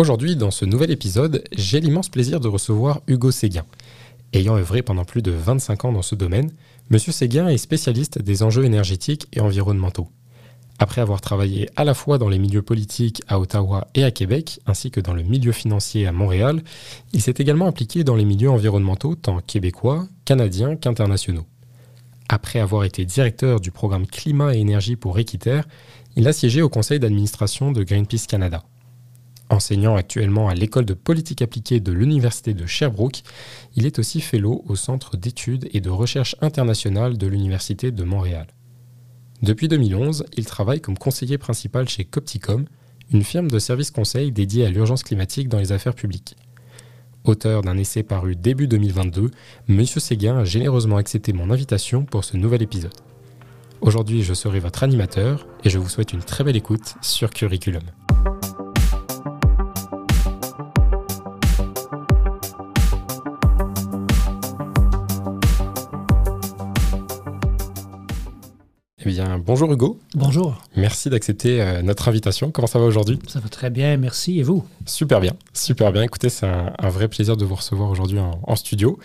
Aujourd'hui, dans ce nouvel épisode, j'ai l'immense plaisir de recevoir Hugo Séguin. Ayant œuvré pendant plus de 25 ans dans ce domaine, M. Séguin est spécialiste des enjeux énergétiques et environnementaux. Après avoir travaillé à la fois dans les milieux politiques à Ottawa et à Québec, ainsi que dans le milieu financier à Montréal, il s'est également impliqué dans les milieux environnementaux tant québécois, canadiens qu'internationaux. Après avoir été directeur du programme Climat et énergie pour Équiterre, il a siégé au conseil d'administration de Greenpeace Canada. Enseignant actuellement à l'école de politique appliquée de l'Université de Sherbrooke, il est aussi fellow au Centre d'études et de recherche internationale de l'Université de Montréal. Depuis 2011, il travaille comme conseiller principal chez Copticom, une firme de services conseil dédiée à l'urgence climatique dans les affaires publiques. Auteur d'un essai paru début 2022, M. Séguin a généreusement accepté mon invitation pour ce nouvel épisode. Aujourd'hui, je serai votre animateur et je vous souhaite une très belle écoute sur Curriculum. Bien, bonjour Hugo. Bonjour. Merci d'accepter euh, notre invitation. Comment ça va aujourd'hui? Ça va très bien, merci. Et vous? Super bien, super bien. Écoutez, c'est un, vrai plaisir de vous recevoir aujourd'hui en, studio.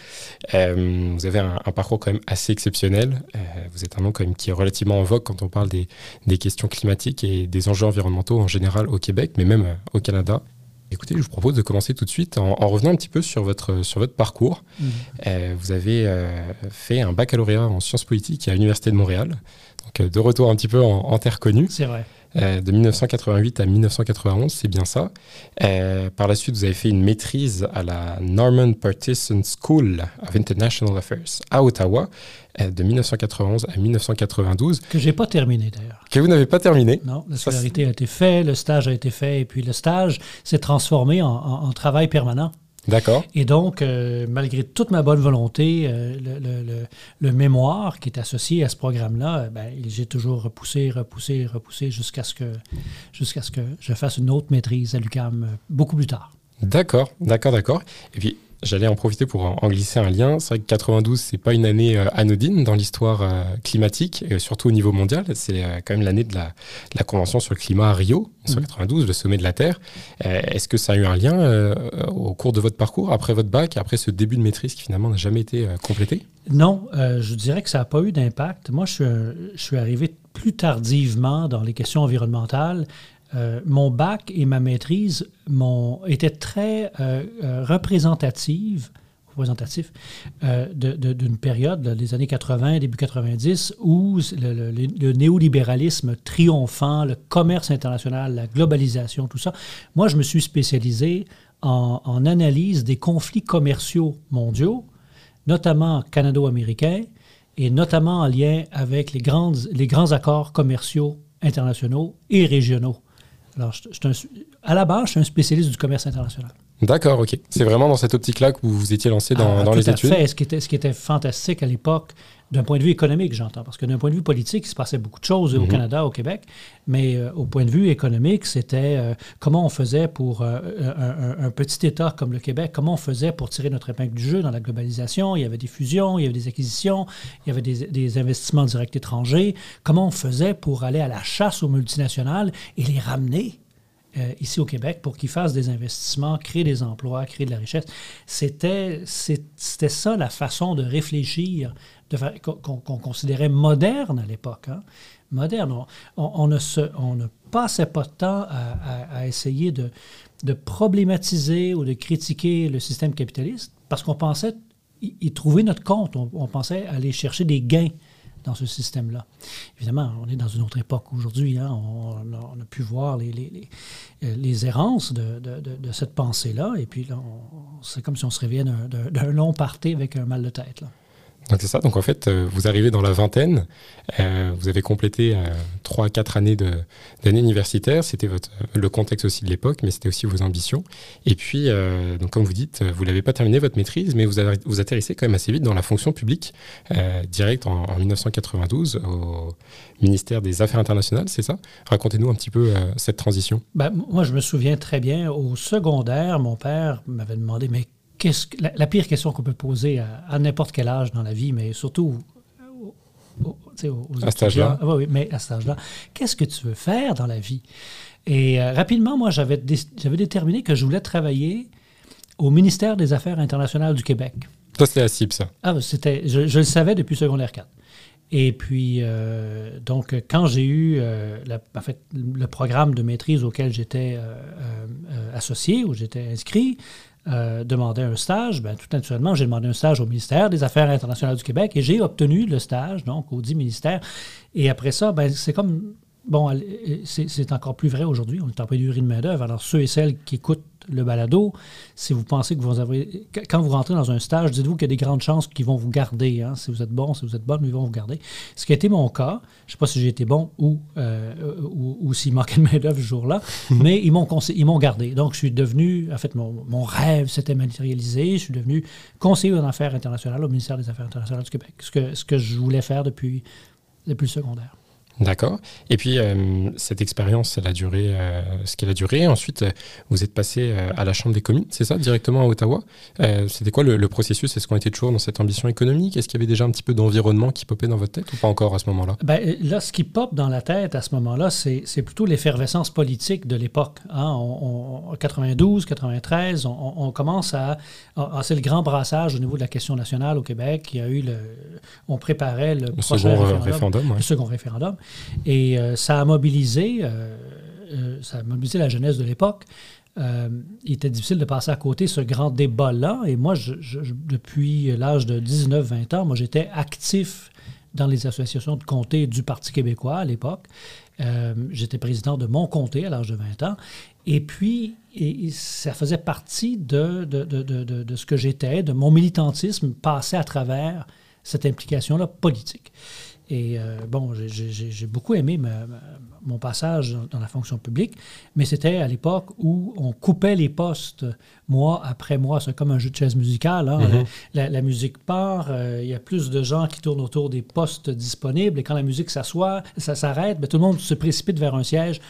Euh, vous avez un, parcours quand même assez exceptionnel. Euh, vous êtes un nom quand même qui est relativement en vogue quand on parle des, questions climatiques et des enjeux environnementaux en général au Québec, mais même au Canada. Écoutez, je vous propose de commencer tout de suite en, revenant un petit peu sur votre, sur votre parcours. Mmh. vous avez fait un baccalauréat en sciences politiques à l'Université de Montréal. Donc euh, de retour un petit peu en, terre connue. C'est vrai. Euh, de 1988 à 1991, c'est bien ça. Euh, par la suite, vous avez fait une maîtrise à la Norman Partisan School of International Affairs à Ottawa, de 1991 à 1992. Que j'ai pas terminé d'ailleurs. Que vous n'avez pas terminé. Non, la scolarité a été faite, le stage a été fait, et puis le stage s'est transformé en travail permanent. D'accord. Et donc, euh, malgré toute ma bonne volonté, euh, le, mémoire qui est associé à ce programme-là, euh, ben, j'ai toujours repoussé, repoussé, repoussé jusqu'à ce, que, jusqu'à ce que je fasse une autre maîtrise à l'UCAM beaucoup plus tard. D'accord, d'accord, d'accord. Et puis, J'allais en profiter pour en, glisser un lien. C'est vrai que 92, c'est pas une année euh, anodine dans l'histoire euh, climatique, et surtout au niveau mondial. C'est euh, quand même l'année de la, Convention sur le climat à Rio, en 92, mhm. le sommet de la Terre. Est-ce que ça a eu un lien au cours de votre parcours, après votre bac, après ce début de maîtrise qui finalement n'a jamais été complété? Non, je dirais que ça n'a pas eu d'impact. Moi, je suis arrivé plus tardivement dans les questions environnementales. Euh, mon bac et ma maîtrise étaient très euh, euh, représentatives d'une période, des années 80, début 90, où le, néolibéralisme triomphant, le commerce international, la globalisation, tout ça. Moi, je me suis spécialisé en, en analyse des conflits commerciaux mondiaux, notamment canado-américains, et notamment en lien avec les, grandes, les grands accords commerciaux internationaux et régionaux. Alors, à la base, je suis un spécialiste du commerce international. D'accord, ok. C'est vraiment dans cette optique-là que vous vous étiez lancé dans, ah, les études? Fait. Ce qui était, ce qui était fantastique à l'époque, d'un point de vue économique, j'entends, parce que d'un point de vue politique, il se passait beaucoup de choses au mhm. Canada, au Québec, mais euh, au point de vue économique, c'était euh, comment on faisait pour euh, un, petit État comme le Québec, comment on faisait pour tirer notre épingle du jeu dans la globalisation? Il y avait des fusions, il y avait des acquisitions, il y avait des, des investissements directs étrangers. Comment on faisait pour aller à la chasse aux multinationales et les ramener euh, ici au Québec pour qu'ils fassent des investissements, créer des emplois, créer de la richesse. C'était, ça la façon de réfléchir qu'on, considérait moderne à l'époque. Hein. Moderne. On, ne se, on ne passait pas de temps à, essayer de, problématiser ou de critiquer le système capitaliste parce qu'on pensait y, trouver notre compte. on pensait aller chercher des gains dans ce système-là. Évidemment, on est dans une autre époque aujourd'hui. Hein. On, a pu voir les, les, errances de, cette pensée-là. Et puis, c'est comme si on se réveillait d'un long party avec un mal de tête. Donc c'est ça. Donc en fait, euh, vous arrivez dans la vingtaine, euh, vous avez complété euh, trois, quatre années d'années universitaires. C'était le contexte aussi de l'époque, mais c'était aussi vos ambitions. Et puis, donc comme vous dites, vous n'avez pas terminé votre maîtrise, mais vous vous atterrissez quand même assez vite dans la fonction publique, direct en, 1992 au ministère des Affaires internationales, c'est ça? Racontez-nous un petit peu cette transition. Ben, moi, je me souviens très bien. Au secondaire, mon père m'avait demandé mais la, pire question qu'on peut poser à, n'importe quel âge dans la vie, mais surtout à cet âge-là. oui, mais à cet âge-là. Qu'est-ce que tu veux faire dans la vie? Et euh, rapidement, moi, j'avais déterminé que je voulais travailler au ministère des Affaires internationales du Québec. Ça, c'était la cible, ça. Ah, c'était, je, le savais depuis secondaire 4. Et puis, euh, donc, quand j'ai eu euh, en fait, le programme de maîtrise auquel j'étais associé, où j'étais inscrit, demandait un stage, ben, tout naturellement, j'ai demandé un stage au ministère des Affaires internationales du Québec et j'ai obtenu le stage, donc, au dit ministère. Et après ça, ben, c'est comme Bon, c'est encore plus vrai aujourd'hui. On est en pénurie de main-d'œuvre. Alors, ceux et celles qui écoutent le balado, si vous pensez que vous avez. Quand vous rentrez dans un stage, dites-vous qu'il y a des grandes chances qu'ils vont vous garder. Hein. Si vous êtes bon, si vous êtes bonne, ils vont vous garder. Ce qui a été mon cas, je ne sais pas si j'ai été bon ou, euh, ou, s'il manquait de main-d'œuvre ce jour-là, mais ils m'ont gardé. Donc, je suis devenu. En fait, mon, mon rêve s'était matérialisé. Je suis devenu conseiller en affaires internationales au ministère des Affaires internationales du Québec. Ce que, ce que je voulais faire depuis, depuis le secondaire. D'accord. Et puis, euh, cette expérience, elle a duré euh, ce qu'elle a duré. Ensuite, euh, vous êtes passé à la Chambre des communes, c'est ça, directement à Ottawa. C'était quoi le, processus? Est-ce qu'on était toujours dans cette ambition économique? Est-ce qu'il y avait déjà un petit peu d'environnement qui popait dans votre tête ou pas encore à ce moment-là? Ben, Là, ce qui pop dans la tête à ce moment-là, c'est plutôt l'effervescence politique de l'époque. Hein? en 92, 93, on, commence à... c'est le grand brassage au niveau de la question nationale au Québec. Il y a eu le... On préparait le, second référendum. Le second référendum. Et euh, ça a mobilisé, euh, euh, ça a mobilisé la jeunesse de l'époque. il était difficile de passer à côté ce grand débat-là. Et moi, depuis l'âge de 19-20 ans, moi, j'étais actif dans les associations de comté du Parti québécois à l'époque. j'étais président de mon comté à l'âge de 20 ans. Et puis, ça faisait partie de, de, ce que j'étais, de mon militantisme passé à travers cette implication-là politique. Et euh, bon, j'ai beaucoup aimé mon passage dans, la fonction publique, mais c'était à l'époque où on coupait les postes mois après mois. C'est comme un jeu de chaise musicale. Hein. Mm-hmm. la, musique part, euh, il y a plus de gens qui tournent autour des postes disponibles, et quand la musique s'assoit, ça s'arrête, ben, tout le monde se précipite vers un siège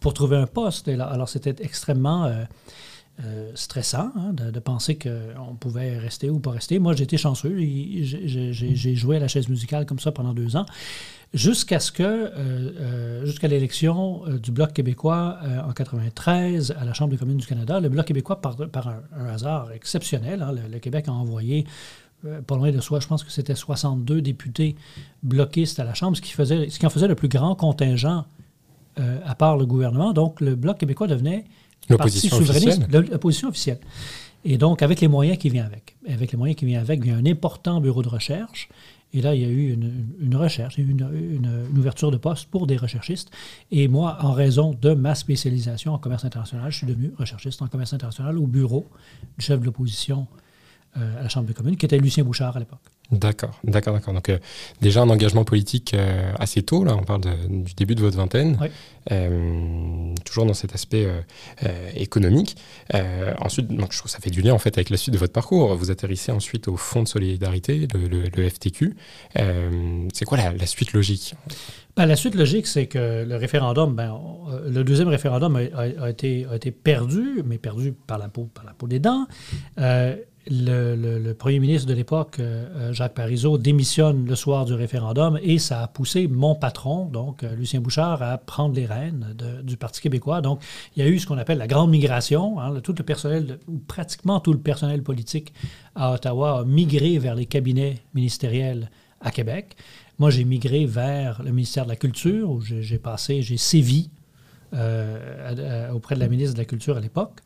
pour trouver un poste. alors, c'était extrêmement... Euh, euh, stressant hein, de, penser qu'on pouvait rester ou pas rester. Moi, j'étais chanceux. J'ai joué à la chaise musicale comme ça pendant deux ans, jusqu'à ce que, euh, euh, jusqu'à l'élection du Bloc québécois en 93 à la Chambre des communes du Canada, le Bloc québécois, par, par un, hasard exceptionnel, hein, le, Québec a envoyé pas loin de soi, je pense que c'était 62 députés bloquistes à la Chambre, ce qui, faisait, ce qui en faisait le plus grand contingent à part le gouvernement. Donc, le Bloc québécois devenait L'opposition officielle? L'opposition officielle. Et donc, avec les moyens qui viennent avec. Avec les moyens qui viennent avec, il y a un important bureau de recherche. Et là, il y a eu une, recherche, une, une, ouverture de poste pour des recherchistes. Et moi, en raison de ma spécialisation en commerce international, je suis devenu recherchiste en commerce international au bureau du chef de l'opposition à la Chambre des communes, qui était Lucien Bouchard à l'époque. D'accord, d'accord, d'accord. Donc euh, déjà un engagement politique euh, assez tôt, là, on parle du début de votre vingtaine, euh, toujours dans cet aspect économique. ensuite, donc, je trouve que ça fait du lien en fait avec la suite de votre parcours. Vous atterrissez ensuite au Fonds de solidarité, le, FTQ. c'est quoi la, suite logique? Ben, La suite logique, c'est que le référendum, ben, le deuxième référendum a, été, a été perdu, mais perdu par la peau, par la peau des dents le, premier ministre de l'époque, euh, euh, Jacques Parizeau, démissionne le soir du référendum et ça a poussé mon patron, donc euh, Lucien Bouchard, à prendre les rênes du Parti québécois. Donc, il y a eu ce qu'on appelle la grande migration. Hein, tout le personnel, ou pratiquement tout le personnel politique à Ottawa a migré vers les cabinets ministériels à Québec. Moi, j'ai migré vers le ministère de la Culture, où j'ai passé, j'ai sévi auprès de la ministre de la Culture à l'époque.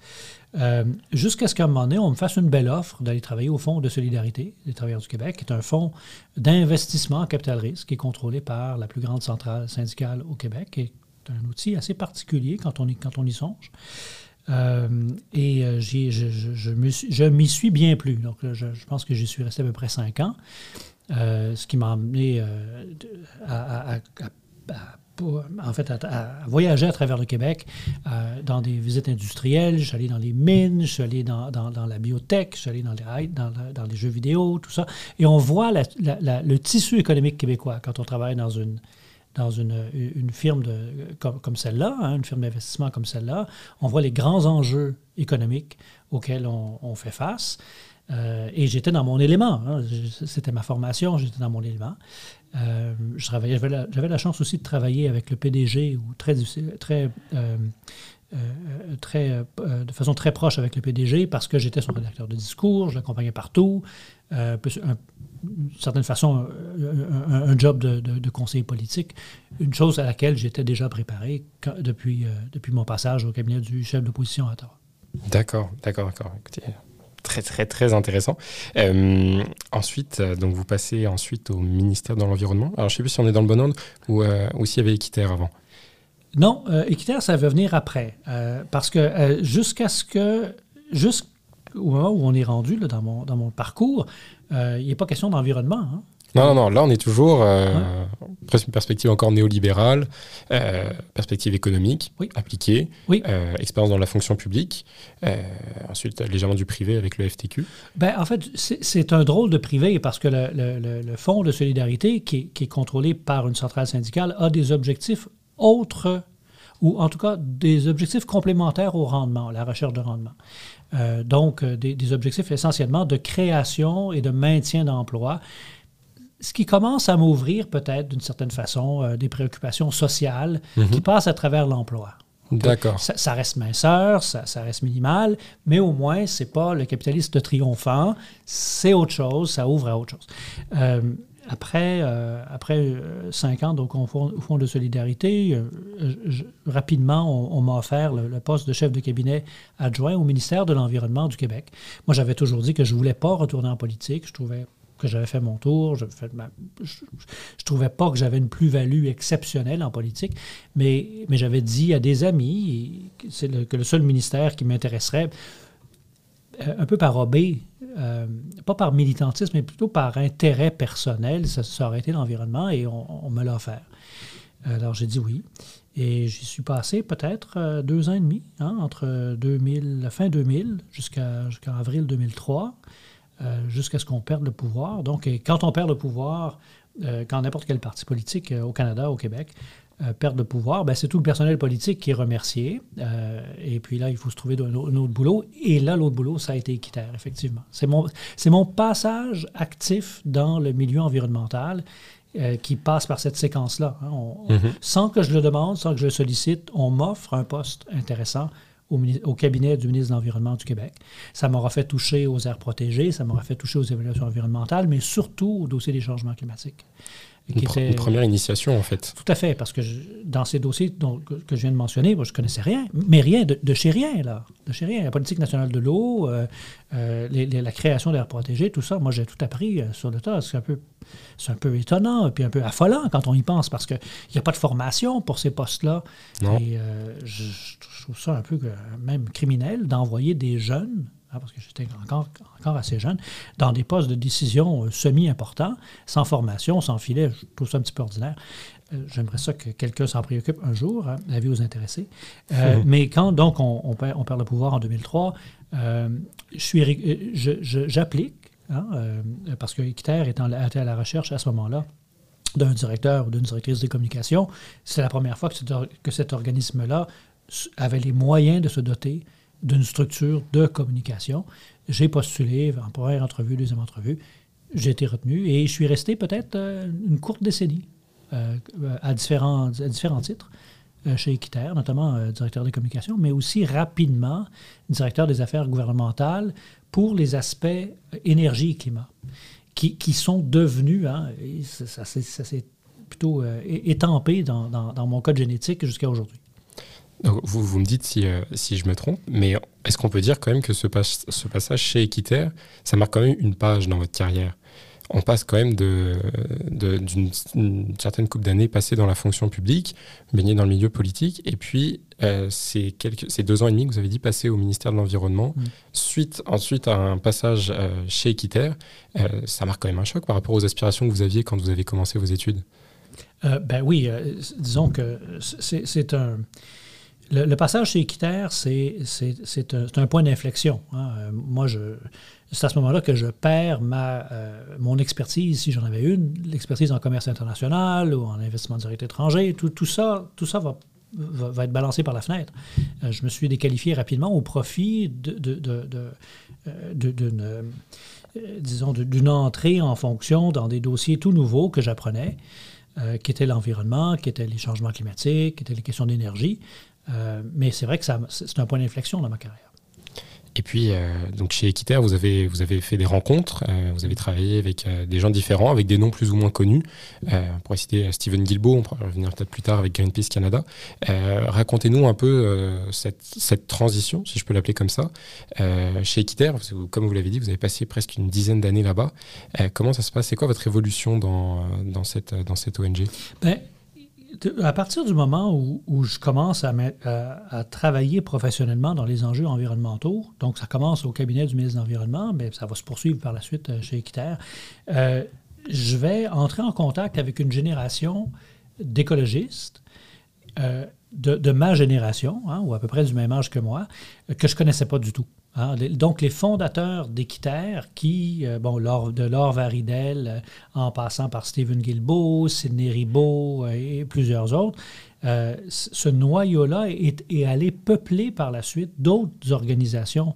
Euh, jusqu'à ce qu'à un moment donné, on me fasse une belle offre d'aller travailler au Fonds de solidarité des travailleurs du Québec, qui est un fonds d'investissement en capital risque qui est contrôlé par la plus grande centrale syndicale au Québec, et est un outil assez particulier quand on y, quand on y songe. Euh, et euh, je, je, m'y suis bien plus. Donc, je, pense que j'y suis resté à peu près cinq ans, ce qui m'a amené à en fait, à, voyager à travers le Québec euh, dans des visites industrielles. Je suis allé dans les mines, je suis allé dans, la biotech, je suis allé dans les, dans, les, jeux vidéo, tout ça. Et on voit le tissu économique québécois quand on travaille dans une, dans une, une firme comme, celle-là, hein, une firme d'investissement comme celle-là, on voit les grands enjeux économiques auxquels on, on fait face. Euh, et j'étais dans mon élément. Hein. C'était ma formation, j'étais dans mon élément. Euh, j'avais la, chance aussi de travailler avec le PDG ou très, euh, très, de façon très proche avec le PDG parce que j'étais son rédacteur de discours, je l'accompagnais partout. d'une certaine façon, un, un job de, de, conseiller politique, une chose à laquelle j'étais déjà préparé depuis mon passage au cabinet du chef d'opposition à Ottawa. D'accord, d'accord, d'accord. Écoutez, très très très intéressant. Euh, ensuite, euh, donc vous passez ensuite au ministère de l'environnement. Alors je sais plus si on est dans le bon ordre ou, euh, s'il y avait Équiterre avant. Non, Équiterre ça va venir après parce que jusqu'à ce que jusqu'au moment où on est rendu dans mon dans mon parcours, il n'est pas question d'environnement. Hein. Non, non, non, là on est toujours euh, ouais. perspective encore néolibérale, euh, perspective économique oui. appliquée, oui. euh, expérience dans la fonction publique, euh, ensuite légèrement du privé avec le FTQ. Ben, en fait, c'est un drôle de privé parce que le, le, le Fonds de solidarité, qui est, qui est, contrôlé par une centrale syndicale, a des objectifs autres ou en tout cas des objectifs complémentaires au rendement, la recherche de rendement. Donc, des, des objectifs essentiellement de création et de maintien d'emploi ce qui commence à m'ouvrir peut-être d'une certaine façon euh, des préoccupations sociales mm -hmm. qui passent à travers l'emploi. D'accord. Ça, ça, reste minceur, ça, ça, reste minimal, mais au moins, c'est pas le capitaliste triomphant, c'est autre chose, ça ouvre à autre chose. Euh, après, euh, après cinq ans donc, au, fond, au Fonds de solidarité, euh, je, rapidement, on, on m'a offert le, le, poste de chef de cabinet adjoint au ministère de l'Environnement du Québec. Moi, j'avais toujours dit que je ne voulais pas retourner en politique. Je trouvais que j'avais fait mon tour. Je ne trouvais pas que j'avais une plus-value exceptionnelle en politique, mais, j'avais dit à des amis que le seul ministère qui m'intéresserait, euh, un peu par obé, euh, pas par militantisme, mais plutôt par intérêt personnel, ça, ça aurait été l'environnement et on, me l'a offert. Alors j'ai dit oui. Et j'y suis passé peut-être euh, deux ans et demi, hein, entre 2000, la fin 2000 jusqu'à jusqu avril 2003. Euh, jusqu'à ce qu'on perde le pouvoir. Donc, quand on perd le pouvoir, euh, quand n'importe quel parti politique euh, au Canada, au Québec, perd le pouvoir, ben, c'est tout le personnel politique qui est remercié. et puis là, il faut se trouver un autre boulot. Et là, l'autre boulot, ça a été équitaire, effectivement. C'est mon, mon passage actif dans le milieu environnemental euh, qui passe par cette séquence-là. Hein. Mm -hmm. Sans que je le demande, sans que je le sollicite, on m'offre un poste intéressant au, cabinet du ministre de l'Environnement du Québec. Ça m'aura fait toucher aux aires protégées, ça m'aura fait toucher aux évaluations environnementales, mais surtout au dossier des changements climatiques. Une, pr était, une, première initiation, en fait. Tout à fait, parce que je, dans ces dossiers dont, que, que, je viens de mentionner, moi, je ne connaissais rien, mais rien, de, de, chez rien, là. De chez rien. La politique nationale de l'eau, euh, euh, la création d'aires protégées, tout ça, moi, j'ai tout appris euh, sur le tas. C'est un, peu, un peu étonnant, puis un peu affolant quand on y pense, parce qu'il n'y a pas de formation pour ces postes-là. Et euh, je, je, trouve ça un peu même criminel d'envoyer des jeunes Hein, parce que j'étais encore, encore assez jeune, dans des postes de décision euh, semi-importants, sans formation, sans filet, je trouve ça un petit peu ordinaire. Euh, J'aimerais ça que quelqu'un s'en préoccupe un jour, hein, la vie aux intéressés. Euh, mmh. Mais quand donc on, on, perd, on, perd, le pouvoir en 2003, euh, j'applique, hein, parce que Équiterre était à la recherche à ce moment-là d'un directeur ou d'une directrice des communications. C'est la première fois que, que cet organisme-là avait les moyens de se doter d'une structure de communication. J'ai postulé en première entrevue, deuxième entrevue. J'ai été retenu et je suis resté peut-être euh, une courte décennie euh, à, différents, différents titres euh, chez Équiterre, notamment euh, directeur des communications, mais aussi rapidement directeur des affaires gouvernementales pour les aspects énergie et climat, qui, qui sont devenus, hein, ça, s'est plutôt étampé dans, dans, dans mon code génétique jusqu'à aujourd'hui. Donc, vous, vous me dites si, euh, si je me trompe, mais est-ce qu'on peut dire quand même que ce, pas, ce passage chez Équiterre, ça marque quand même une page dans votre carrière? On passe quand même d'une certaine coupe d'années passées dans la fonction publique, baigné dans le milieu politique, et puis euh, ces, quelques, ces deux ans et demi que vous avez dit passer au ministère de l'Environnement, mmh. suite ensuite à un passage euh, chez Équiterre, euh, ça marque quand même un choc par rapport aux aspirations que vous aviez quand vous avez commencé vos études? Ben oui, disons que c'est un le, passage chez Équiterre, c'est un, un, point d'inflexion. Hein. moi, je, c'est à ce moment-là que je perds ma, euh, mon expertise, si j'en avais une, l'expertise en commerce international ou en investissement direct étranger. Tout, tout ça, tout ça va, va, être balancé par la fenêtre. Euh, je me suis déqualifié rapidement au profit de, de, de, euh, disons, d'une entrée en fonction dans des dossiers tout nouveaux que j'apprenais, qui étaient l'environnement, qui étaient les changements climatiques, qui étaient les questions d'énergie. Mais c'est vrai que c'est un point d'inflexion dans ma carrière. Et puis, euh, donc chez Equiterre, vous avez, vous avez fait des rencontres, euh, vous avez travaillé avec euh, des gens différents, avec des noms plus ou moins connus. on pourrait citer Steven Guilbeault, on pourrait revenir peut-être plus tard avec Greenpeace Canada. Racontez-nous un peu cette, cette, transition, si je peux l'appeler comme ça. chez Equiterre, comme vous l'avez dit, vous avez passé presque une dizaine d'années là-bas. comment ça se passe? C'est quoi votre évolution dans, dans, cette, dans cette ONG ben, à partir du moment où, je commence à, travailler professionnellement dans les enjeux environnementaux, donc ça commence au cabinet du ministre de l'Environnement, mais ça va se poursuivre par la suite euh, chez Equiterre, euh, je vais entrer en contact avec une génération d'écologistes euh, de, ma génération, hein, ou à peu près du même âge que moi, que je ne connaissais pas du tout. Hein, donc, les fondateurs d'Équiterre, qui, euh, bon, de Laure Varidel, euh, en passant par Stephen Guilbeault, Sidney Ribault euh, et plusieurs autres, ce noyau-là est, allé peupler par la suite d'autres organisations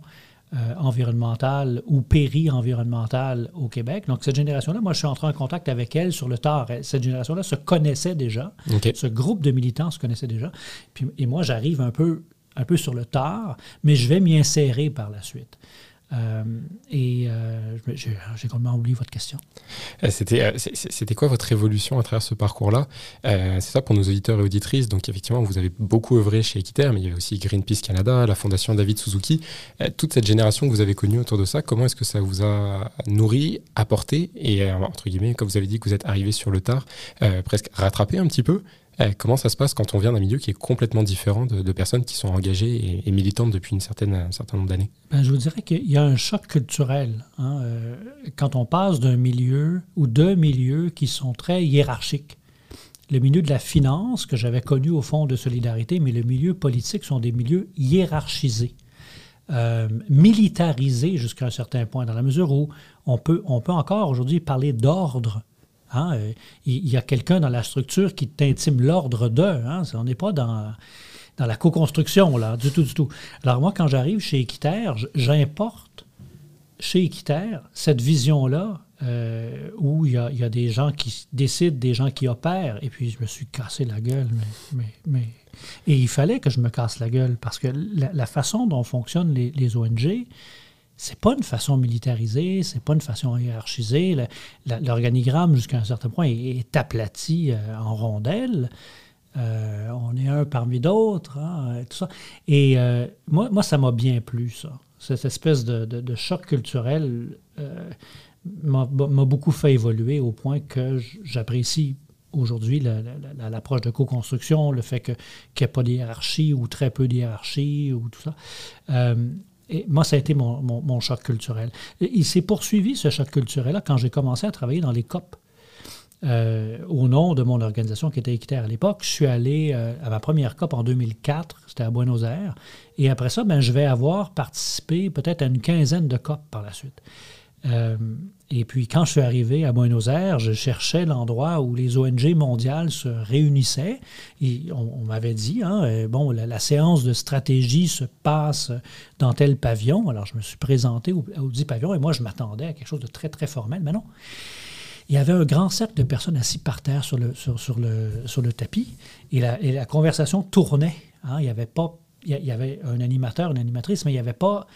environnementales ou péri-environnementales au Québec. Donc, cette génération-là, moi, je suis entré en contact avec elle sur le tard. Cette génération-là se connaissait déjà. Ce groupe de militants se connaissait déjà. Puis, et moi, j'arrive un peu un peu sur le tard, mais je vais m'y insérer par la suite. Euh, et euh, j'ai complètement oublié votre question. Euh, c'était, quoi votre évolution à travers ce parcours-là? C'est ça pour nos auditeurs et auditrices. Donc effectivement, vous avez beaucoup œuvré chez Equiterre, mais il y avait aussi Greenpeace Canada, la fondation David Suzuki. toute cette génération que vous avez connue autour de ça, comment est-ce que ça vous a nourri, apporté et entre guillemets, comme vous avez dit que vous êtes arrivé sur le tard, presque rattrapé un petit peu eh, comment ça se passe quand on vient d'un milieu qui est complètement différent de, personnes qui sont engagées et, militantes depuis une certaine, un certain nombre d'années? Ben, Je vous dirais qu'il y a un choc culturel. Hein, euh, quand on passe d'un milieu ou deux milieux qui sont très hiérarchiques. Le milieu de la finance, que j'avais connu au fond de Solidarité, mais le milieu politique sont des milieux hiérarchisés. Euh, militarisés jusqu'à un certain point, dans la mesure où on peut, on peut encore aujourd'hui parler d'ordre Hein, euh, il y a quelqu'un dans la structure qui t'intime l'ordre d'eux. Hein, on n'est pas dans, dans la co-construction, là, du tout, du tout. Alors moi, quand j'arrive chez Équiterre, j'importe chez Équiterre cette vision-là euh, où il y, a, des gens qui décident, des gens qui opèrent, et puis je me suis cassé la gueule. Mais, mais, Et il fallait que je me casse la gueule parce que la, façon dont fonctionnent les ONG, c'est pas une façon militarisée, c'est pas une façon hiérarchisée. L'organigramme, jusqu'à un certain point, est, aplati euh, en rondelles. Euh, on est un parmi d'autres, hein, tout ça. Et euh, moi, moi, ça m'a bien plu, ça. Cette espèce de, choc culturel m'a beaucoup fait évoluer au point que j'apprécie aujourd'hui l'approche de co-construction, le fait qu'il n'y ait pas de hiérarchie ou très peu de ou tout ça. Et moi, ça a été mon, choc culturel. il s'est poursuivi, ce choc culturel-là, quand j'ai commencé à travailler dans les COP. Euh, au nom de mon organisation qui était Équiterre à l'époque, je suis allé euh, à ma première COP en 2004, c'était à Buenos Aires. Et après ça, ben, je vais avoir participé peut-être à une quinzaine de COP par la suite. Euh, et puis, quand je suis arrivé à Buenos Aires, je cherchais l'endroit où les ONG mondiales se réunissaient. Et on, m'avait dit, hein, euh, bon, la, séance de stratégie se passe dans tel pavillon. Alors, je me suis présenté au, dit pavillon et moi, je m'attendais à quelque chose de très, très formel. Mais non. Il y avait un grand cercle de personnes assis par terre sur le, sur, le, sur le tapis et la, conversation tournait. Hein. il y avait pas il y avait un animateur, une animatrice, mais il n'y avait pas,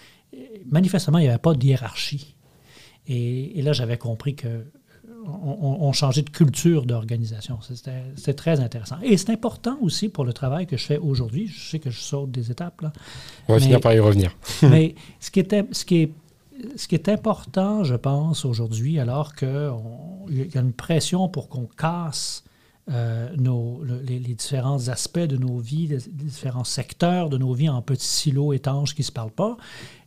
manifestement, il n'y avait pas de hiérarchie. Et, là, j'avais compris que on, changeait de culture d'organisation. C'était très intéressant. Et c'est important aussi pour le travail que je fais aujourd'hui. Je sais que je saute des étapes. Là. On va finir par y revenir. mais ce qui, était, ce, qui est, ce qui est important, je pense, aujourd'hui, alors qu'il y a une pression pour qu'on casse euh, nos, les, différents aspects de nos vies, les, différents secteurs de nos vies en petits silos étanches qui ne se parlent pas,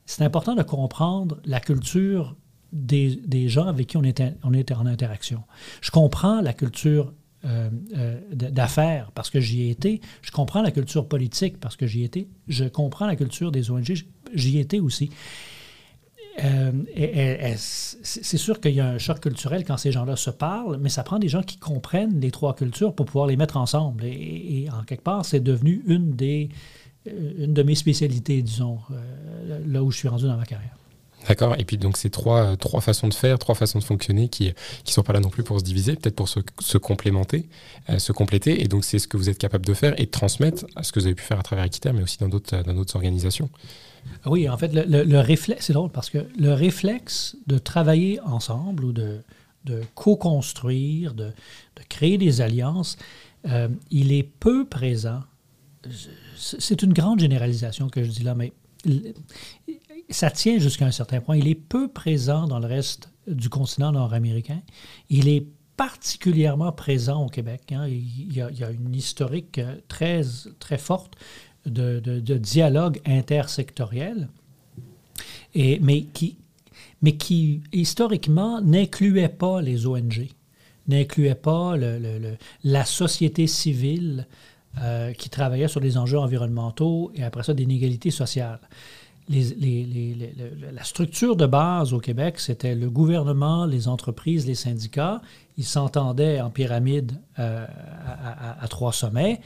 c'est important de comprendre la culture des, gens avec qui on était, en interaction. Je comprends la culture d'affaires parce que j'y ai été. Je comprends la culture politique parce que j'y ai été. Je comprends la culture des ONG. J'y ai été aussi. c'est sûr qu'il y a un choc culturel quand ces gens-là se parlent, mais ça prend des gens qui comprennent les trois cultures pour pouvoir les mettre ensemble. Et, en quelque part, c'est devenu une, des, une de mes spécialités, disons, là où je suis rendu dans ma carrière. D'accord. Et puis donc ces trois, trois façons de faire, trois façons de fonctionner qui ne sont pas là non plus pour se diviser, peut-être pour se, complémenter, euh, se compléter. Et donc c'est ce que vous êtes capable de faire et de transmettre à ce que vous avez pu faire à travers Equiterre, mais aussi dans d'autres, dans d'autres organisations. Oui, en fait, le, le, réflexe, c'est drôle parce que le réflexe de travailler ensemble ou de, de co-construire, de, de, créer des alliances, euh, il est peu présent. C'est une grande généralisation que je dis là, mais ça tient jusqu'à un certain point. Il est peu présent dans le reste du continent nord-américain. Il est particulièrement présent au Québec. Hein. Il, y a, une historique très, très forte de, dialogue intersectoriel, mais, qui, historiquement n'incluait pas les ONG, n'incluait pas la société civile euh, qui travaillait sur des enjeux environnementaux et après ça des la structure de base au Québec, c'était le gouvernement, les entreprises, les syndicats. Ils s'entendaient en pyramide euh, à, trois sommets.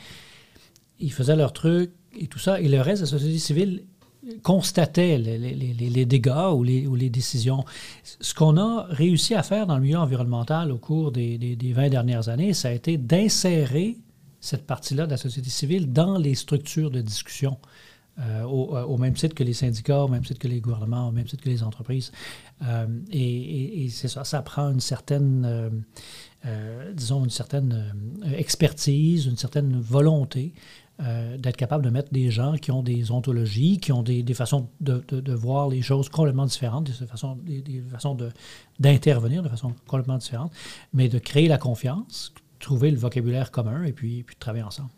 Ils faisaient leur truc et tout ça. Et le reste de la société civile constatait les, dégâts ou les, décisions. Ce qu'on a réussi à faire dans le milieu environnemental au cours des, des 20 dernières années, ça a été d'insérer cette partie-là de la société civile dans les structures de discussion. Euh, euh, au, même titre que les syndicats, au même titre que les gouvernements, au même titre que les entreprises. Euh, et, c'est ça, ça prend une certaine, disons, une certaine expertise, une certaine volonté d'être capable de mettre des gens qui ont des ontologies, qui ont des, façons de, de, voir les choses complètement différentes, des façons, des, des façons d'intervenir de, façon complètement différente, mais de créer la confiance, trouver le vocabulaire commun et puis, puis de travailler ensemble.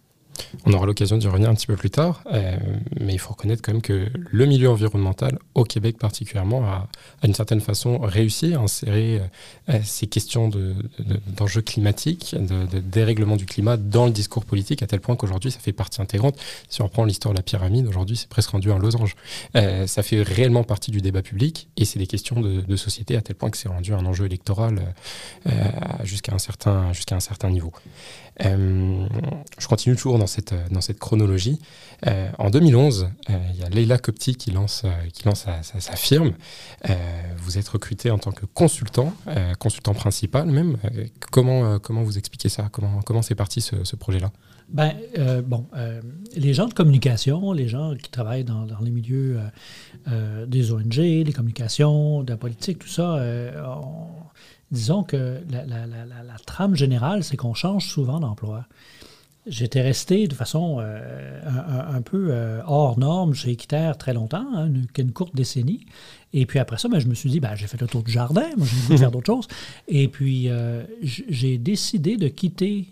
On aura l'occasion d'y revenir un petit peu plus tard, euh, mais il faut reconnaître quand même que le milieu environnemental, au Québec particulièrement, a, d'une certaine façon réussi à insérer euh, ces questions d'enjeux climatiques, de, dérèglement du climat dans le discours politique, à tel point qu'aujourd'hui, ça fait partie intégrante. Si on reprend l'histoire de la pyramide, aujourd'hui, c'est presque rendu un losange. Euh, ça fait réellement partie du débat public, et c'est des questions de, société, à tel point que c'est rendu un enjeu électoral jusqu'à un, certain, jusqu'à un certain niveau. Je continue toujours dans cette, dans cette chronologie. Euh, en 2011, euh, il y a Leila Kopti qui lance, sa, firme. vous êtes recruté en tant que consultant, consultant principal même. comment, vous expliquez ça? Comment, c'est parti ce, projet-là? Ben, bon, les gens de communication, les gens qui travaillent dans, les milieux des ONG, les communications, de la politique, tout ça, on, disons que la, trame générale, c'est qu'on change souvent d'emploi. J'étais resté de façon euh, un, peu euh, hors norme chez Equiterre très longtemps, hein, une, courte décennie. Et puis après ça, ben, je me suis dit, ben, j'ai fait le tour du jardin, moi j'ai faire d'autres choses. Et puis euh, j'ai décidé de quitter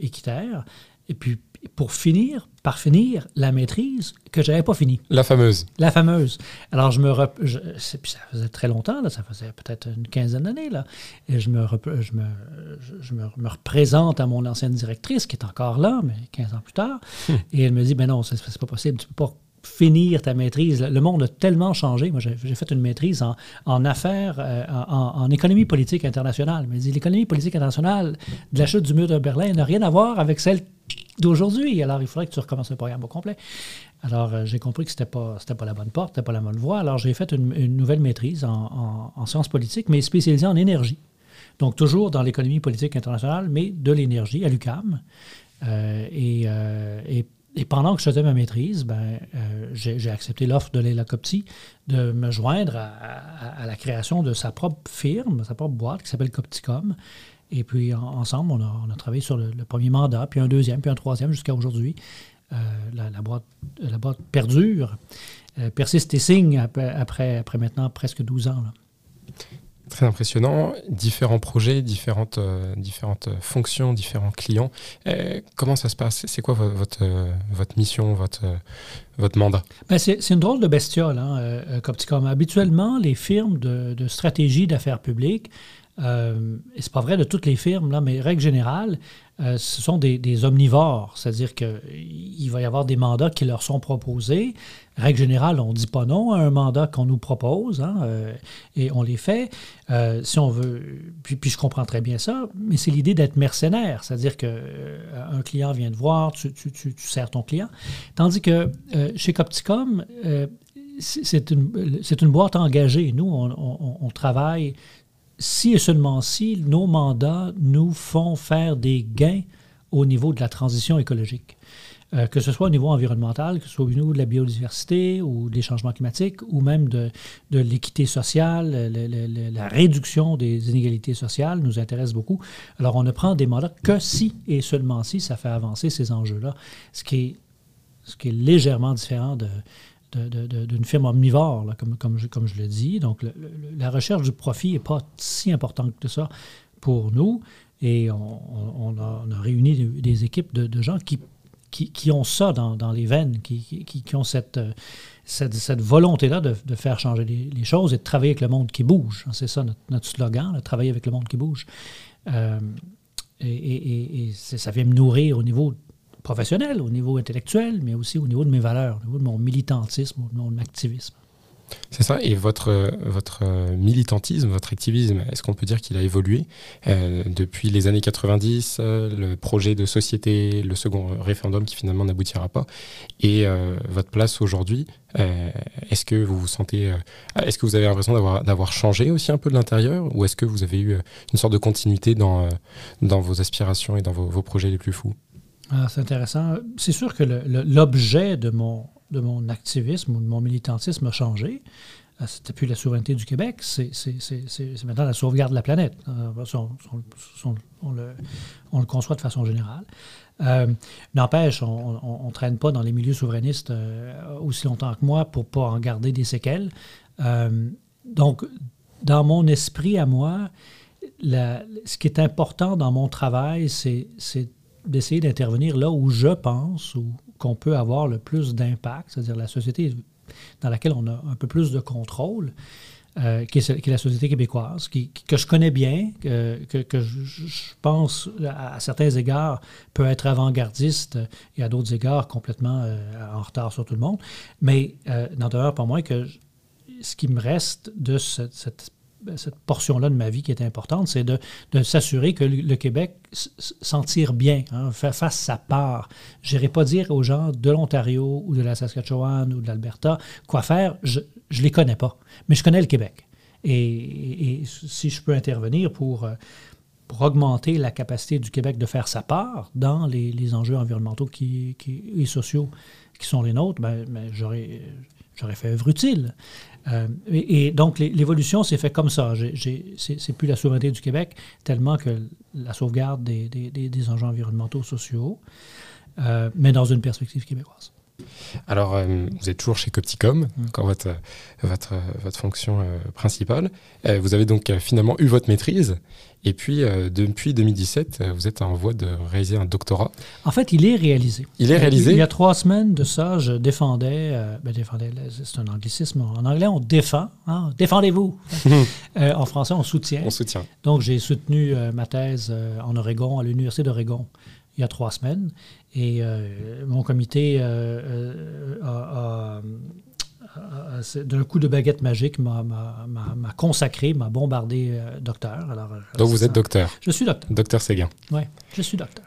Équiterre. Et puis pour finir, par finir la maîtrise que je n'avais pas finie. La fameuse. La fameuse. Alors, je me. ça faisait très longtemps, là, ça faisait peut-être une quinzaine d'années, là. Et je me, je, me, je me, représente à mon ancienne directrice, qui est encore là, mais 15 ans plus tard. Hmm. Et elle me dit ben non, c'est pas possible, tu peux pas finir ta maîtrise. Le monde a tellement changé. Moi, j'ai fait une maîtrise en, en affaires, euh, en, en, économie politique internationale. Mais l'économie politique internationale de la chute du mur de Berlin n'a rien à voir avec celle d'aujourd'hui. Alors, il faudrait que tu recommences le programme au complet. Alors, euh, j'ai compris que ce n'était pas, la bonne porte, ce n'était pas la bonne voie. Alors, j'ai fait une, nouvelle maîtrise en, en, sciences politiques, mais spécialisée en énergie. Donc, toujours dans l'économie politique internationale, mais de l'énergie à l'UCAM. Euh, et, euh, et, pendant que je faisais ma maîtrise, ben, j'ai accepté l'offre de Leila Copti de me joindre à, à, la création de sa propre firme, sa propre boîte qui s'appelle Copticom. Et puis, ensemble, on a, travaillé sur le, premier mandat, puis un deuxième, puis un troisième jusqu'à aujourd'hui. Euh, la, boîte, la boîte perdure, euh, persiste et signe après, après, maintenant presque 12 ans. Très impressionnant. Différents projets, différentes, euh, différentes fonctions, différents clients. comment ça se passe? C'est quoi votre, votre mission, votre, votre mandat? Ben C'est une drôle de bestiole, hein, Copticom. Habituellement, les firmes de, de stratégie d'affaires publiques euh, et c'est pas vrai de toutes les firmes, là, mais règle générale, euh, ce sont des, omnivores, c'est-à-dire qu'il va y avoir des mandats qui leur sont proposés. Règle générale, on ne dit pas non à un mandat qu'on nous propose, hein, euh, et on les fait. Euh, si on veut, puis, je comprends très bien ça, mais c'est l'idée d'être mercenaire, c'est-à-dire qu'un client vient te voir, tu, tu, sers ton client. Tandis que chez Copticom, c'est une, boîte engagée. Nous, on travaille si et seulement si nos mandats nous font faire des gains au niveau de la transition écologique, euh, que ce soit au niveau environnemental, que ce soit au niveau de la biodiversité ou des changements climatiques, ou même de, l'équité sociale, la réduction des inégalités sociales nous intéresse beaucoup. Alors, on ne prend des mandats que si et seulement si ça fait avancer ces enjeux-là, ce qui est légèrement différent de, d'une firme omnivore, comme, je, le dis. Donc, la recherche du profit n'est pas si importante que ça pour nous. Et on, a, réuni des, équipes de, gens qui, ont ça dans, les veines, qui, ont cette, volonté-là de, faire changer les, choses et de travailler avec le monde qui bouge. C'est ça notre, slogan, travailler avec le monde qui bouge. Euh, et, et ça vient me nourrir au niveau professionnel, au niveau intellectuel, mais aussi au niveau de mes valeurs, au niveau de mon militantisme, de mon activisme. C'est ça. Et votre, votre militantisme, votre activisme, est-ce qu'on peut dire qu'il a évolué euh, depuis les années 90, euh, le projet de société, le second référendum qui finalement n'aboutira pas, et euh, votre place aujourd'hui Est-ce que vous vous sentez, est-ce que vous avez l'impression d'avoir, d'avoir changé aussi un peu de l'intérieur, ou est-ce que vous avez eu une sorte de continuité dans, dans vos aspirations et dans vos projets les plus fous? Ah, c'est intéressant. C'est sûr que l'objet de mon, activisme ou de mon militantisme a changé. Euh, C'était plus la souveraineté du Québec, c'est maintenant la sauvegarde de la planète. On, le, on, le, conçoit de façon générale. Euh, N'empêche, on ne traîne pas dans les milieux souverainistes euh, aussi longtemps que moi pour ne pas en garder des séquelles. donc, dans mon esprit à moi, ce qui est important dans mon travail, c'est d'essayer d'intervenir là où je pense qu'on peut avoir le plus d'impact, c'est-à-dire la société dans laquelle on a un peu plus de contrôle, euh, qui, est, la société québécoise, qui, que je connais bien, que, que, je, pense à, certains égards peut être avant-gardiste et à d'autres égards complètement euh, en retard sur tout le monde. Mais euh, n'en demeure pas moins que ce qui me reste de cette cette portion-là de ma vie qui est importante, c'est de, s'assurer que le, Québec s'en tire bien, hein, fasse sa part. Je n'irai pas dire aux gens de l'Ontario ou de la Saskatchewan ou de l'Alberta quoi faire, je ne les connais pas, mais je connais le Québec. Et, si je peux intervenir pour, euh, pour augmenter la capacité du Québec de faire sa part dans les, enjeux environnementaux qui, et sociaux qui sont les nôtres, ben, ben j'aurais fait œuvre utile. Euh, et, donc, l'évolution s'est faite comme ça. C'est plus la souveraineté du Québec, tellement que la sauvegarde des, des, enjeux environnementaux, sociaux, euh, mais dans une perspective québécoise. Alors, euh, vous êtes toujours chez Copticom, encore votre, votre, votre fonction principale. vous avez donc finalement eu votre maîtrise et puis, euh, depuis 2017, euh, vous êtes en voie de réaliser un doctorat. En fait, il est réalisé. Il est réalisé. Il y a trois semaines de ça, je défendais, euh, ben défendais c'est un anglicisme. En anglais, on défend. Hein, défendez-vous. en français, on soutient. On soutient. Donc, j'ai soutenu ma thèse en Oregon, à l'Université d'Oregon, il y a trois semaines. Et mon comité a euh, d'un coup de baguette magique, m'a consacré, m'a bombardé euh, docteur. Alors, euh, Donc vous êtes docteur Je suis docteur. Docteur Séguin. Oui, je suis docteur.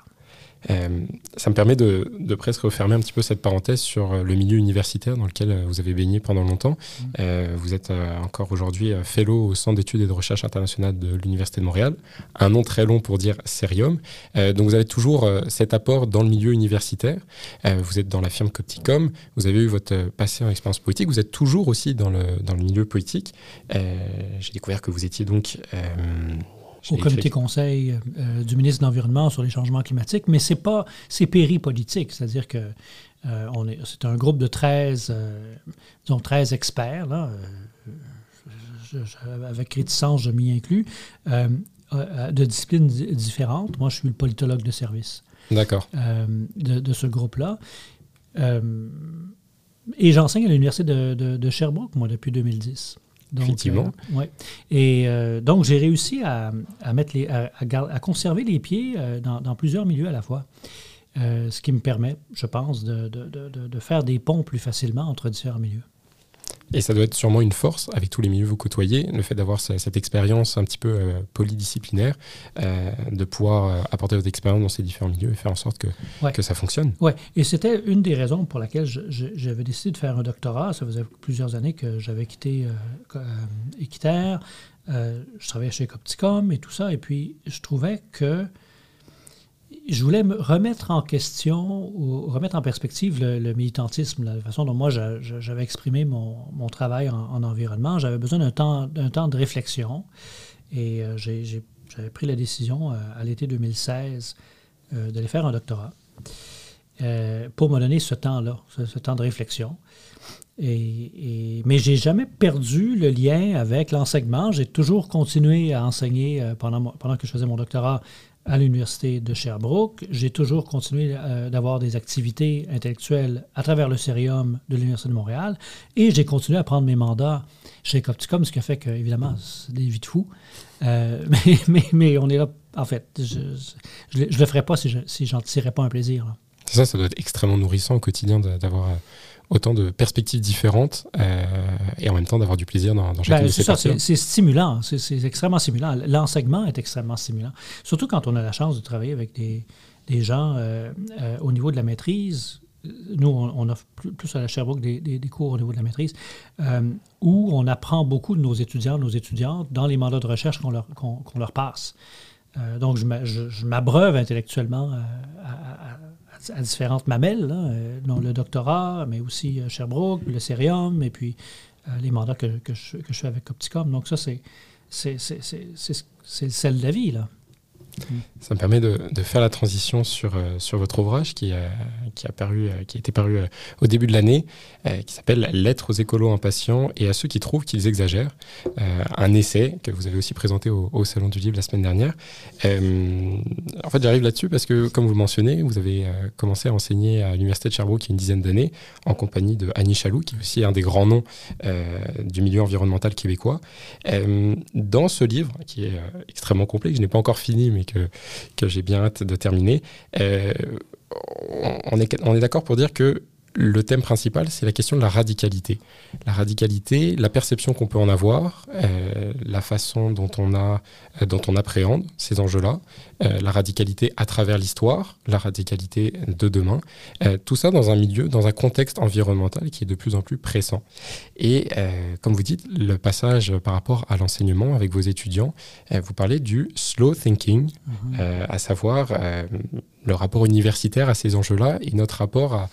Euh, ça me permet de, presque refermer un petit peu cette parenthèse sur euh, le milieu universitaire dans lequel euh, vous avez baigné pendant longtemps. Mm. vous êtes encore aujourd'hui fellow au Centre d'études et de recherche internationale de l'Université de Montréal. Un nom très long pour dire Cerium. donc vous avez toujours cet apport dans le milieu universitaire. vous êtes dans la firme Copticom. Vous avez eu votre passé en expérience politique. Vous êtes toujours aussi dans le, dans le milieu politique. J'ai découvert que vous étiez donc au comité conseil euh, du ministre de l'Environnement sur les changements climatiques, mais c'est pas c'est péripolitique, c'est-à-dire que euh, on est c'est un groupe de 13 euh, disons 13 experts là, avec réticence je m'y inclus de disciplines différentes. Moi, je suis le politologue de service. D'accord. De, de, ce groupe-là. et j'enseigne à l'université de, de, Sherbrooke, moi, depuis 2010. Donc, Effectivement. euh, ouais. Et euh, donc, j'ai réussi à, à mettre les, à, à gar- à conserver les pieds euh, dans, dans plusieurs milieux à la fois. Ce qui me permet, je pense, de, de- de- de- de faire des ponts plus facilement entre différents milieux. Et ça doit être sûrement une force avec tous les milieux que vous côtoyez, le fait d'avoir ce- cette expérience un petit peu euh, polydisciplinaire, euh, de pouvoir euh, apporter votre expérience dans ces différents milieux et faire en sorte que, Ouais. que ça fonctionne. Oui, et c'était une des raisons pour laquelle j'avais décidé de faire un doctorat. Ça faisait plusieurs années que j'avais quitté Équiterre. Euh, je travaillais chez Copticom et tout ça. Et puis, je trouvais que je voulais me remettre en question ou remettre en perspective le, militantisme, la façon dont moi j'a- j'a- j'avais exprimé mon, travail en, en environnement. J'avais besoin d'un temps, d'un temps de réflexion et euh, j'avais pris la décision euh, à l'été 2016 euh, d'aller faire un doctorat euh, pour me donner ce temps-là, ce, temps de réflexion. Et, et- mais j'ai jamais perdu le lien avec l'enseignement. J'ai toujours continué à enseigner euh, pendant que je faisais mon doctorat à l'Université de Sherbrooke. J'ai toujours continué euh, d'avoir des activités intellectuelles à travers le Cérium de l'Université de Montréal. Et j'ai continué à prendre mes mandats chez Copticom, ce qui a fait que, évidemment, c'est des vies de fous. Euh, mais, mais, mais on est là, en fait, je ne le ferais pas si je si j'en tirais pas un plaisir. C'est ça, ça doit être extrêmement nourrissant au quotidien d'avoir euh, autant de perspectives différentes euh, et en même temps d'avoir du plaisir dans, dans chacune Ben, de c'est ces ça, parties. c'est c'est stimulant, c'est c'est extrêmement stimulant. L'enseignement est extrêmement stimulant. Surtout quand on a la chance de travailler avec des, des gens euh, euh, au niveau de la maîtrise. Nous, on, on offre plus, plus à la Sherbrooke des, des- des cours au niveau de la maîtrise, où on apprend beaucoup de nos étudiants, nos étudiantes, dans les mandats de recherche qu'on leur, passe. Donc, je m'a- je je m'abreuve intellectuellement à, à- à- différentes mamelles, là, euh, dont le doctorat, mais aussi euh, Sherbrooke, le Cérium, et puis euh, les mandats que, je, fais avec Opticom. Donc, ça, c'est c'est celle de la vie, là. Ça me permet de, faire la transition sur, euh, sur votre ouvrage qui, euh, qui, a, paru, euh, qui a été paru euh, au début de l'année, qui s'appelle Lettres aux écolos impatients et à ceux qui trouvent qu'ils exagèrent. Un essai que vous avez aussi présenté au, Salon du Livre la semaine dernière. En fait, j'arrive là-dessus parce que, comme vous le mentionnez, vous avez commencé à enseigner à l'Université de Sherbrooke il y a une dizaine d'années en compagnie de Annie Chaloux, qui est aussi un des grands noms du milieu environnemental québécois. Dans ce livre, qui est extrêmement complet, que je n'ai pas encore fini, mais que, j'ai bien hâte de terminer, euh, on est d'accord pour dire que le thème principal, c'est la question de la radicalité. La radicalité, la perception qu'on peut en avoir, euh, la façon dont on, a, euh, dont on appréhende ces enjeux-là, euh, la radicalité à travers l'histoire, la radicalité de demain, tout ça dans un milieu, dans un contexte environnemental qui est de plus en plus pressant. Et comme vous dites, le passage par rapport à l'enseignement avec vos étudiants, vous parlez du slow thinking, euh, à savoir le rapport universitaire à ces enjeux-là et notre rapport à,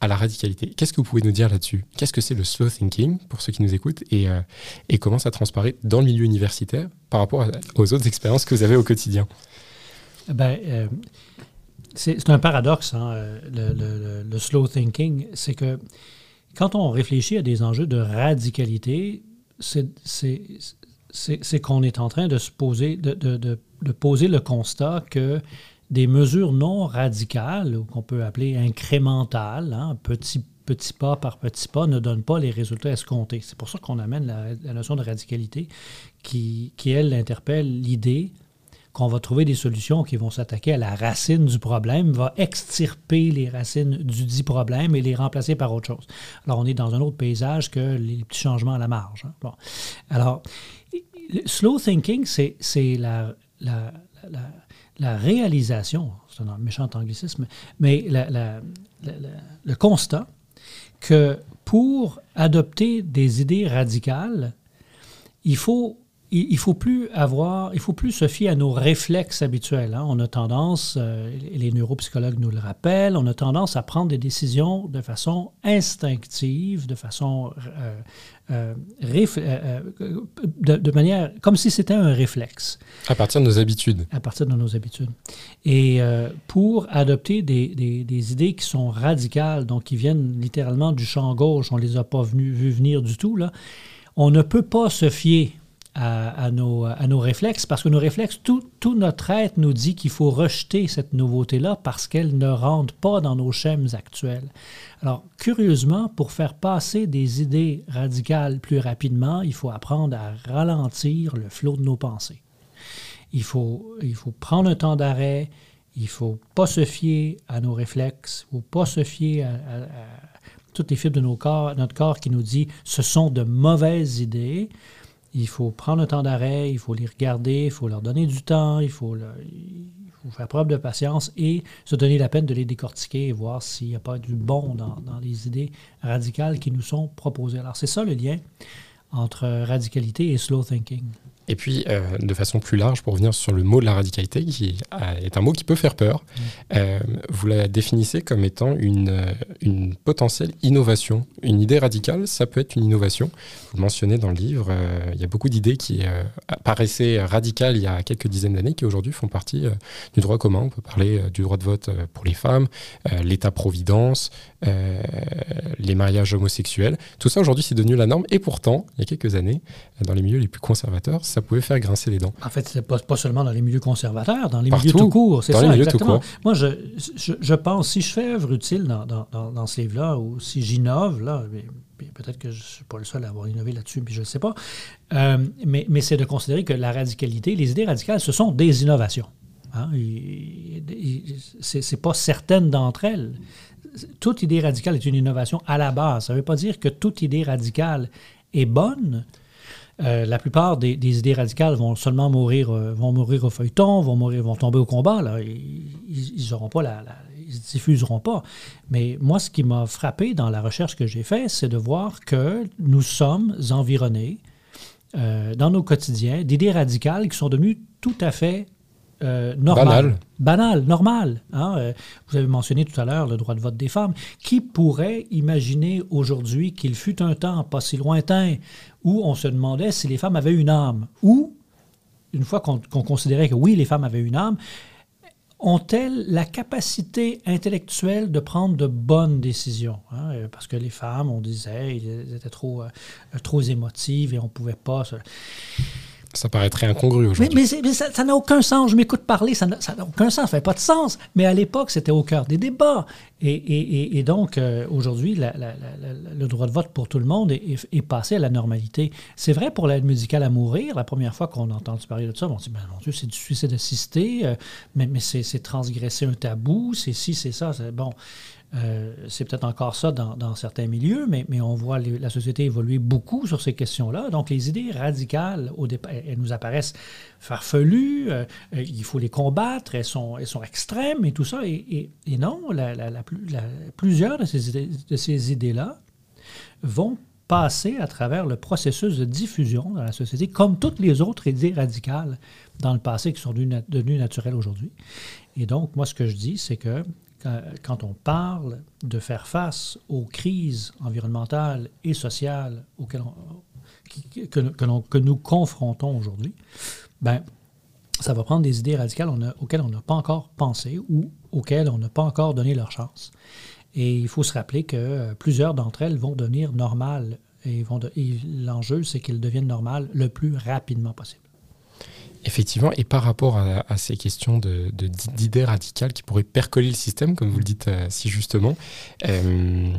à la radicalité. Qu'est-ce que vous pouvez nous dire là-dessus? Qu'est-ce que c'est le slow thinking pour ceux qui nous écoutent et, euh, comment ça transparaît dans le milieu universitaire par rapport aux autres expériences que vous avez au quotidien? Ben, euh, c'est un paradoxe, hein, euh, le, slow thinking. C'est que quand on réfléchit à des enjeux de radicalité, c'est qu'on est en train de se poser, de poser le constat que des mesures non radicales, qu'on peut appeler incrémentales, hein, petit, petit pas par petit pas, ne donnent pas les résultats escomptés. C'est pour ça qu'on amène la, notion de radicalité qui, qui elle, interpelle l'idée qu'on va trouver des solutions qui vont s'attaquer à la racine du problème, va extirper les racines du dit problème et les remplacer par autre chose. Alors, on est dans un autre paysage que les petits changements à la marge. hein. Bon. Alors, slow thinking, c'est la, la, la, la réalisation, c'est un méchant anglicisme, mais le constat que pour adopter des idées radicales, il faut faut plus avoir, il faut plus se fier à nos réflexes habituels. hein. On a tendance, euh, les neuropsychologues nous le rappellent, on a tendance à prendre des décisions de façon instinctive, de façon euh, euh, euh, euh, de, de manière comme si c'était un réflexe À partir de nos habitudes. à partir de nos habitudes. Et euh, pour adopter des, des- des idées qui sont radicales, donc qui viennent littéralement du champ gauche, on ne les a pas venu, vu venir du tout, là, on ne peut pas se fier à, nos, à, nos, réflexes, parce que nos réflexes, tout, tout notre être nous dit qu'il faut rejeter cette nouveauté-là parce qu'elle ne rentre pas dans nos schèmes actuels. Alors, curieusement, pour faire passer des idées radicales plus rapidement, il faut apprendre à ralentir le flot de nos pensées. Il faut, il faut prendre un temps d'arrêt, il ne faut pas se fier à nos réflexes, il ne faut pas se fier à, toutes les fibres de notre corps qui nous dit ce sont de mauvaises idées. Il faut prendre un temps d'arrêt, il faut les regarder, il faut leur donner du temps, il faut, faire preuve de patience et se donner la peine de les décortiquer et voir s'il n'y a pas du bon dans, dans, les idées radicales qui nous sont proposées. Alors c'est ça le lien entre radicalité et slow thinking. Et puis, euh, de façon plus large, pour revenir sur le mot de la radicalité, qui est un mot qui peut faire peur, mm. euh, vous la définissez comme étant une, euh, une, potentielle innovation. Une idée radicale, ça peut être une innovation. Vous mentionnez dans le livre, il y a beaucoup d'idées qui paraissaient radicales il y a quelques dizaines d'années, qui aujourd'hui font partie du droit commun. On peut parler du droit de vote pour les femmes, l'État-providence, les mariages homosexuels. Tout ça, aujourd'hui, c'est devenu la norme. Et pourtant, il y a quelques années, dans les milieux les plus conservateurs, ça pouvait faire grincer les dents. En fait, c'est pas, pas seulement dans les milieux conservateurs, dans les milieux tout court, c'est ça, exactement. Moi, je, je, pense, si je fais œuvre utile dans, dans, dans, ce livre-là, ou si j'innove, là, peut-être que je ne suis pas le seul à avoir innové là-dessus, puis je ne sais pas, euh, mais, mais c'est de considérer que la radicalité, les idées radicales, ce sont des innovations. Hein? Ce n'est pas certaines d'entre elles. Toute idée radicale est une innovation à la base. Ça ne veut pas dire que toute idée radicale est bonne, euh, la plupart des, idées radicales vont seulement mourir, euh, vont mourir au feuilleton, vont mourir, vont tomber au combat. Là. Ils, auront pas la, diffuseront pas. Mais moi, ce qui m'a frappé dans la recherche que j'ai faite, c'est de voir que nous sommes environnés euh, dans nos quotidiens d'idées radicales qui sont devenues tout à fait euh, normal. Banal. Banal, normal. Hein? Euh, vous avez mentionné tout à l'heure le droit de vote des femmes. Qui pourrait imaginer aujourd'hui qu'il fut un temps pas si lointain où on se demandait si les femmes avaient une âme Ou, une fois qu'on considérait que oui, les femmes avaient une âme, ont-elles la capacité intellectuelle de prendre de bonnes décisions? Hein? Euh, parce que les femmes, on disait, elles étaient trop, trop émotives et on ne pouvait pas... Se... Ça paraîtrait incongru aujourd'hui. Mais, ça n'a aucun sens. Je m'écoute parler, ça n'a aucun sens, ça fait pas de sens. Mais à l'époque, c'était au cœur des débats. Et, donc, euh, aujourd'hui, le droit de vote pour tout le monde est, passé à la normalité. C'est vrai pour l'aide médicale à mourir. La première fois qu'on a entendu parler de ça, on dit, ben, mon Dieu, c'est du suicide assisté, euh, mais, mais c'est transgresser un tabou, c'est ci, c'est ça. Bon. Euh, c'est peut-être encore ça dans, certains milieux, mais, on voit la société évoluer beaucoup sur ces questions-là. Donc, les idées radicales, au elles nous apparaissent farfelues, euh, euh, il faut les combattre, elles sont, elles sont extrêmes et tout ça. Et, non, plusieurs de ces, idées-là vont passer à travers le processus de diffusion dans la société, comme toutes les autres idées radicales dans le passé qui sont devenues naturelles aujourd'hui. Et donc, moi, ce que je dis, c'est que quand on parle de faire face aux crises environnementales et sociales auxquelles que, nous confrontons aujourd'hui, ben, ça va prendre des idées radicales auxquelles on n'a pas encore pensé ou auxquelles on n'a pas encore donné leur chance. Et il faut se rappeler que euh, plusieurs d'entre elles vont devenir normales. Et l'enjeu, c'est qu'elles deviennent normales le plus rapidement possible. Effectivement, et par rapport à, ces questions d'idées radicales qui pourraient percoler le système, comme vous le dites euh, si justement, euh,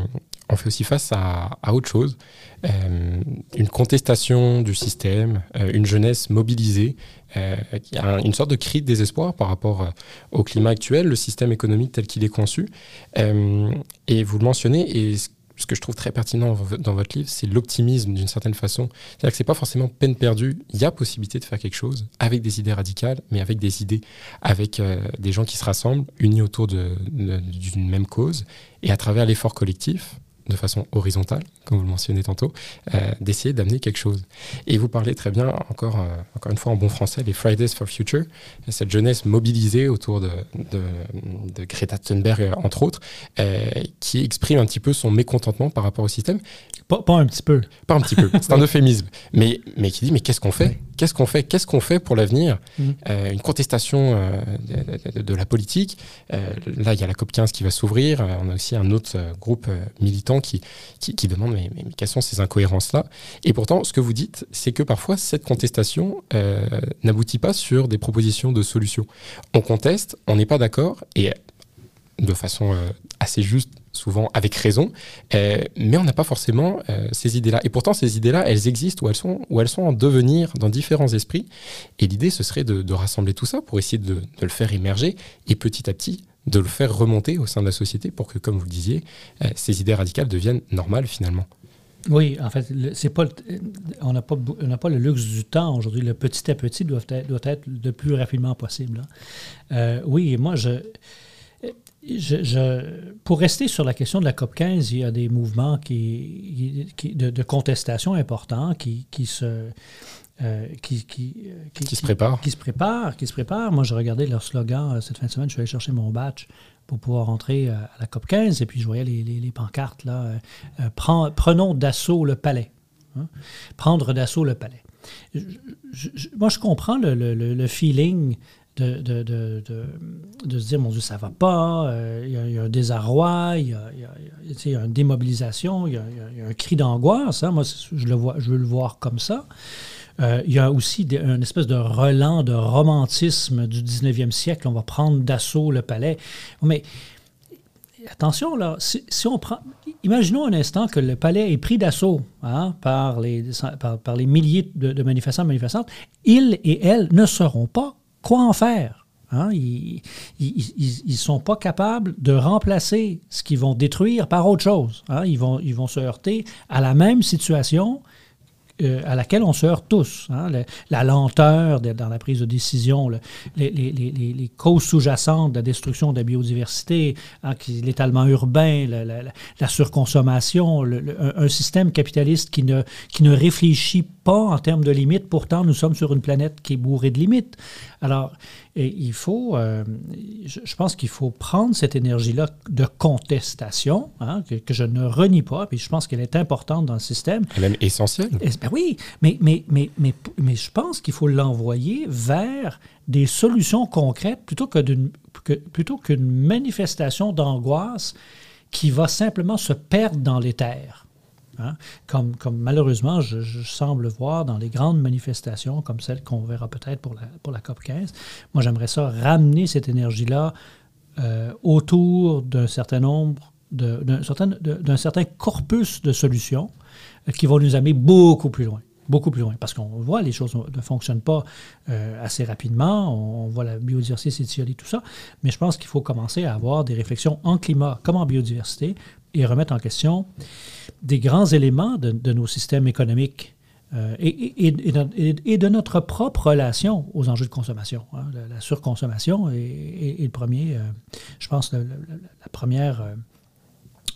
on fait aussi face à, autre chose, euh, une contestation du système, une jeunesse mobilisée, une sorte de cri de désespoir par rapport au climat actuel, le système économique tel qu'il est conçu. et vous le mentionnez, et ce ce que je trouve très pertinent dans votre livre, c'est l'optimisme d'une certaine façon. C'est-à-dire que c'est pas forcément peine perdue. Il y a possibilité de faire quelque chose avec des idées radicales, mais avec des idées, avec euh, des gens qui se rassemblent, unis autour d'une même cause, et à travers l'effort collectif, de façon horizontale, comme vous le mentionnez tantôt, euh, d'essayer d'amener quelque chose. Et vous parlez très bien, encore, euh, encore une fois en bon français, les Fridays for Future, cette jeunesse mobilisée autour de, de, Greta Thunberg, entre autres, euh, qui exprime un petit peu son mécontentement par rapport au système. Pas, un petit peu. Pas un petit peu, c'est un euphémisme. Mais, mais qui dit, mais qu'est-ce qu'on fait? Qu'est-ce qu'on fait? Qu'est-ce qu'on fait pour l'avenir? Mmh. Une contestation de, la politique. là, il y a la COP 15 qui va s'ouvrir. on a aussi un autre groupe militant qui, qui, demande mais, mais, quelles sont ces incohérences-là? Et pourtant, ce que vous dites, c'est que parfois, cette contestation n'aboutit pas sur des propositions de solutions. On conteste, on n'est pas d'accord, et de façon assez juste, souvent avec raison, euh, mais on n'a pas forcément euh, ces idées-là. Et pourtant, ces idées-là, elles existent ou elles sont, ou elles sont en devenir dans différents esprits. Et l'idée, ce serait de, rassembler tout ça pour essayer de, le faire émerger et petit à petit de le faire remonter au sein de la société pour que, comme vous le disiez, euh, ces idées radicales deviennent normales finalement. Oui, en fait, c'est pas, on n'a pas, pas le luxe du temps aujourd'hui. Le petit à petit doit être, doit être le plus rapidement possible. Hein. oui, moi, je, je, pour rester sur la question de la COP 15, il y a des mouvements qui, de, contestation importants qui, qui se. Euh, qui, qui, qui, se préparent. Qui se préparent, qui se préparent. Moi, j'ai regardé leur slogan euh, cette fin de semaine. Je suis allé chercher mon badge pour pouvoir rentrer euh, à la COP 15 et puis je voyais les, les, pancartes là. prenons d'assaut le palais. Hein. Prendre d'assaut le palais. moi, je comprends le, le, le feeling de, de, de, de, se dire, mon Dieu, ça va pas, euh, il y, a un désarroi, il y a, y a, une démobilisation, il y a, un cri d'angoisse. Hein. Moi, je, le vois, je veux le voir comme ça. Euh, il y a aussi une espèce de relan de romantisme du 19e siècle. On va prendre d'assaut le palais. Mais attention, là, si, on prend. Imaginons un instant que le palais est pris d'assaut hein, par, les, par, les milliers de, manifestants et manifestantes. Ils et elles ne seront pas quoi en faire? Hein? Ils ne sont pas capables de remplacer ce qu'ils vont détruire par autre chose. Hein? Ils, vont, ils vont se heurter à la même situation euh, à laquelle on se heurte tous. Hein. la lenteur dans la prise de décision, les, causes sous-jacentes de la destruction de la biodiversité, hein, l'étalement urbain, la, surconsommation, un, système capitaliste qui ne, qui ne réfléchit pas en termes de limites. Pourtant, nous sommes sur une planète qui est bourrée de limites. Alors, et il faut, euh, je, pense qu'il faut prendre cette énergie-là de contestation, hein, que, je ne renie pas, puis je pense qu'elle est importante dans le système. Elle est même essentielle. Ben oui, mais, mais, mais, mais, mais je pense qu'il faut l'envoyer vers des solutions concrètes plutôt qu'une que, plutôt qu'une manifestation d'angoisse qui va simplement se perdre dans l'éther. Hein? Comme, malheureusement, je, semble voir dans les grandes manifestations, comme celle qu'on verra peut-être pour la, COP 15, moi j'aimerais ça ramener cette énergie-là euh, autour d'un certain nombre, d'un certain, certain, corpus de solutions euh, qui vont nous amener beaucoup plus loin beaucoup plus loin. Parce qu'on voit, les choses ne fonctionnent pas euh, assez rapidement. On, voit la biodiversité s'étioler, tout ça. Mais je pense qu'il faut commencer à avoir des réflexions en climat comme en biodiversité et remettre en question des grands éléments de, nos systèmes économiques euh, et, de, notre propre relation aux enjeux de consommation. Hein. La, surconsommation est, le premier, euh, je pense, la, première,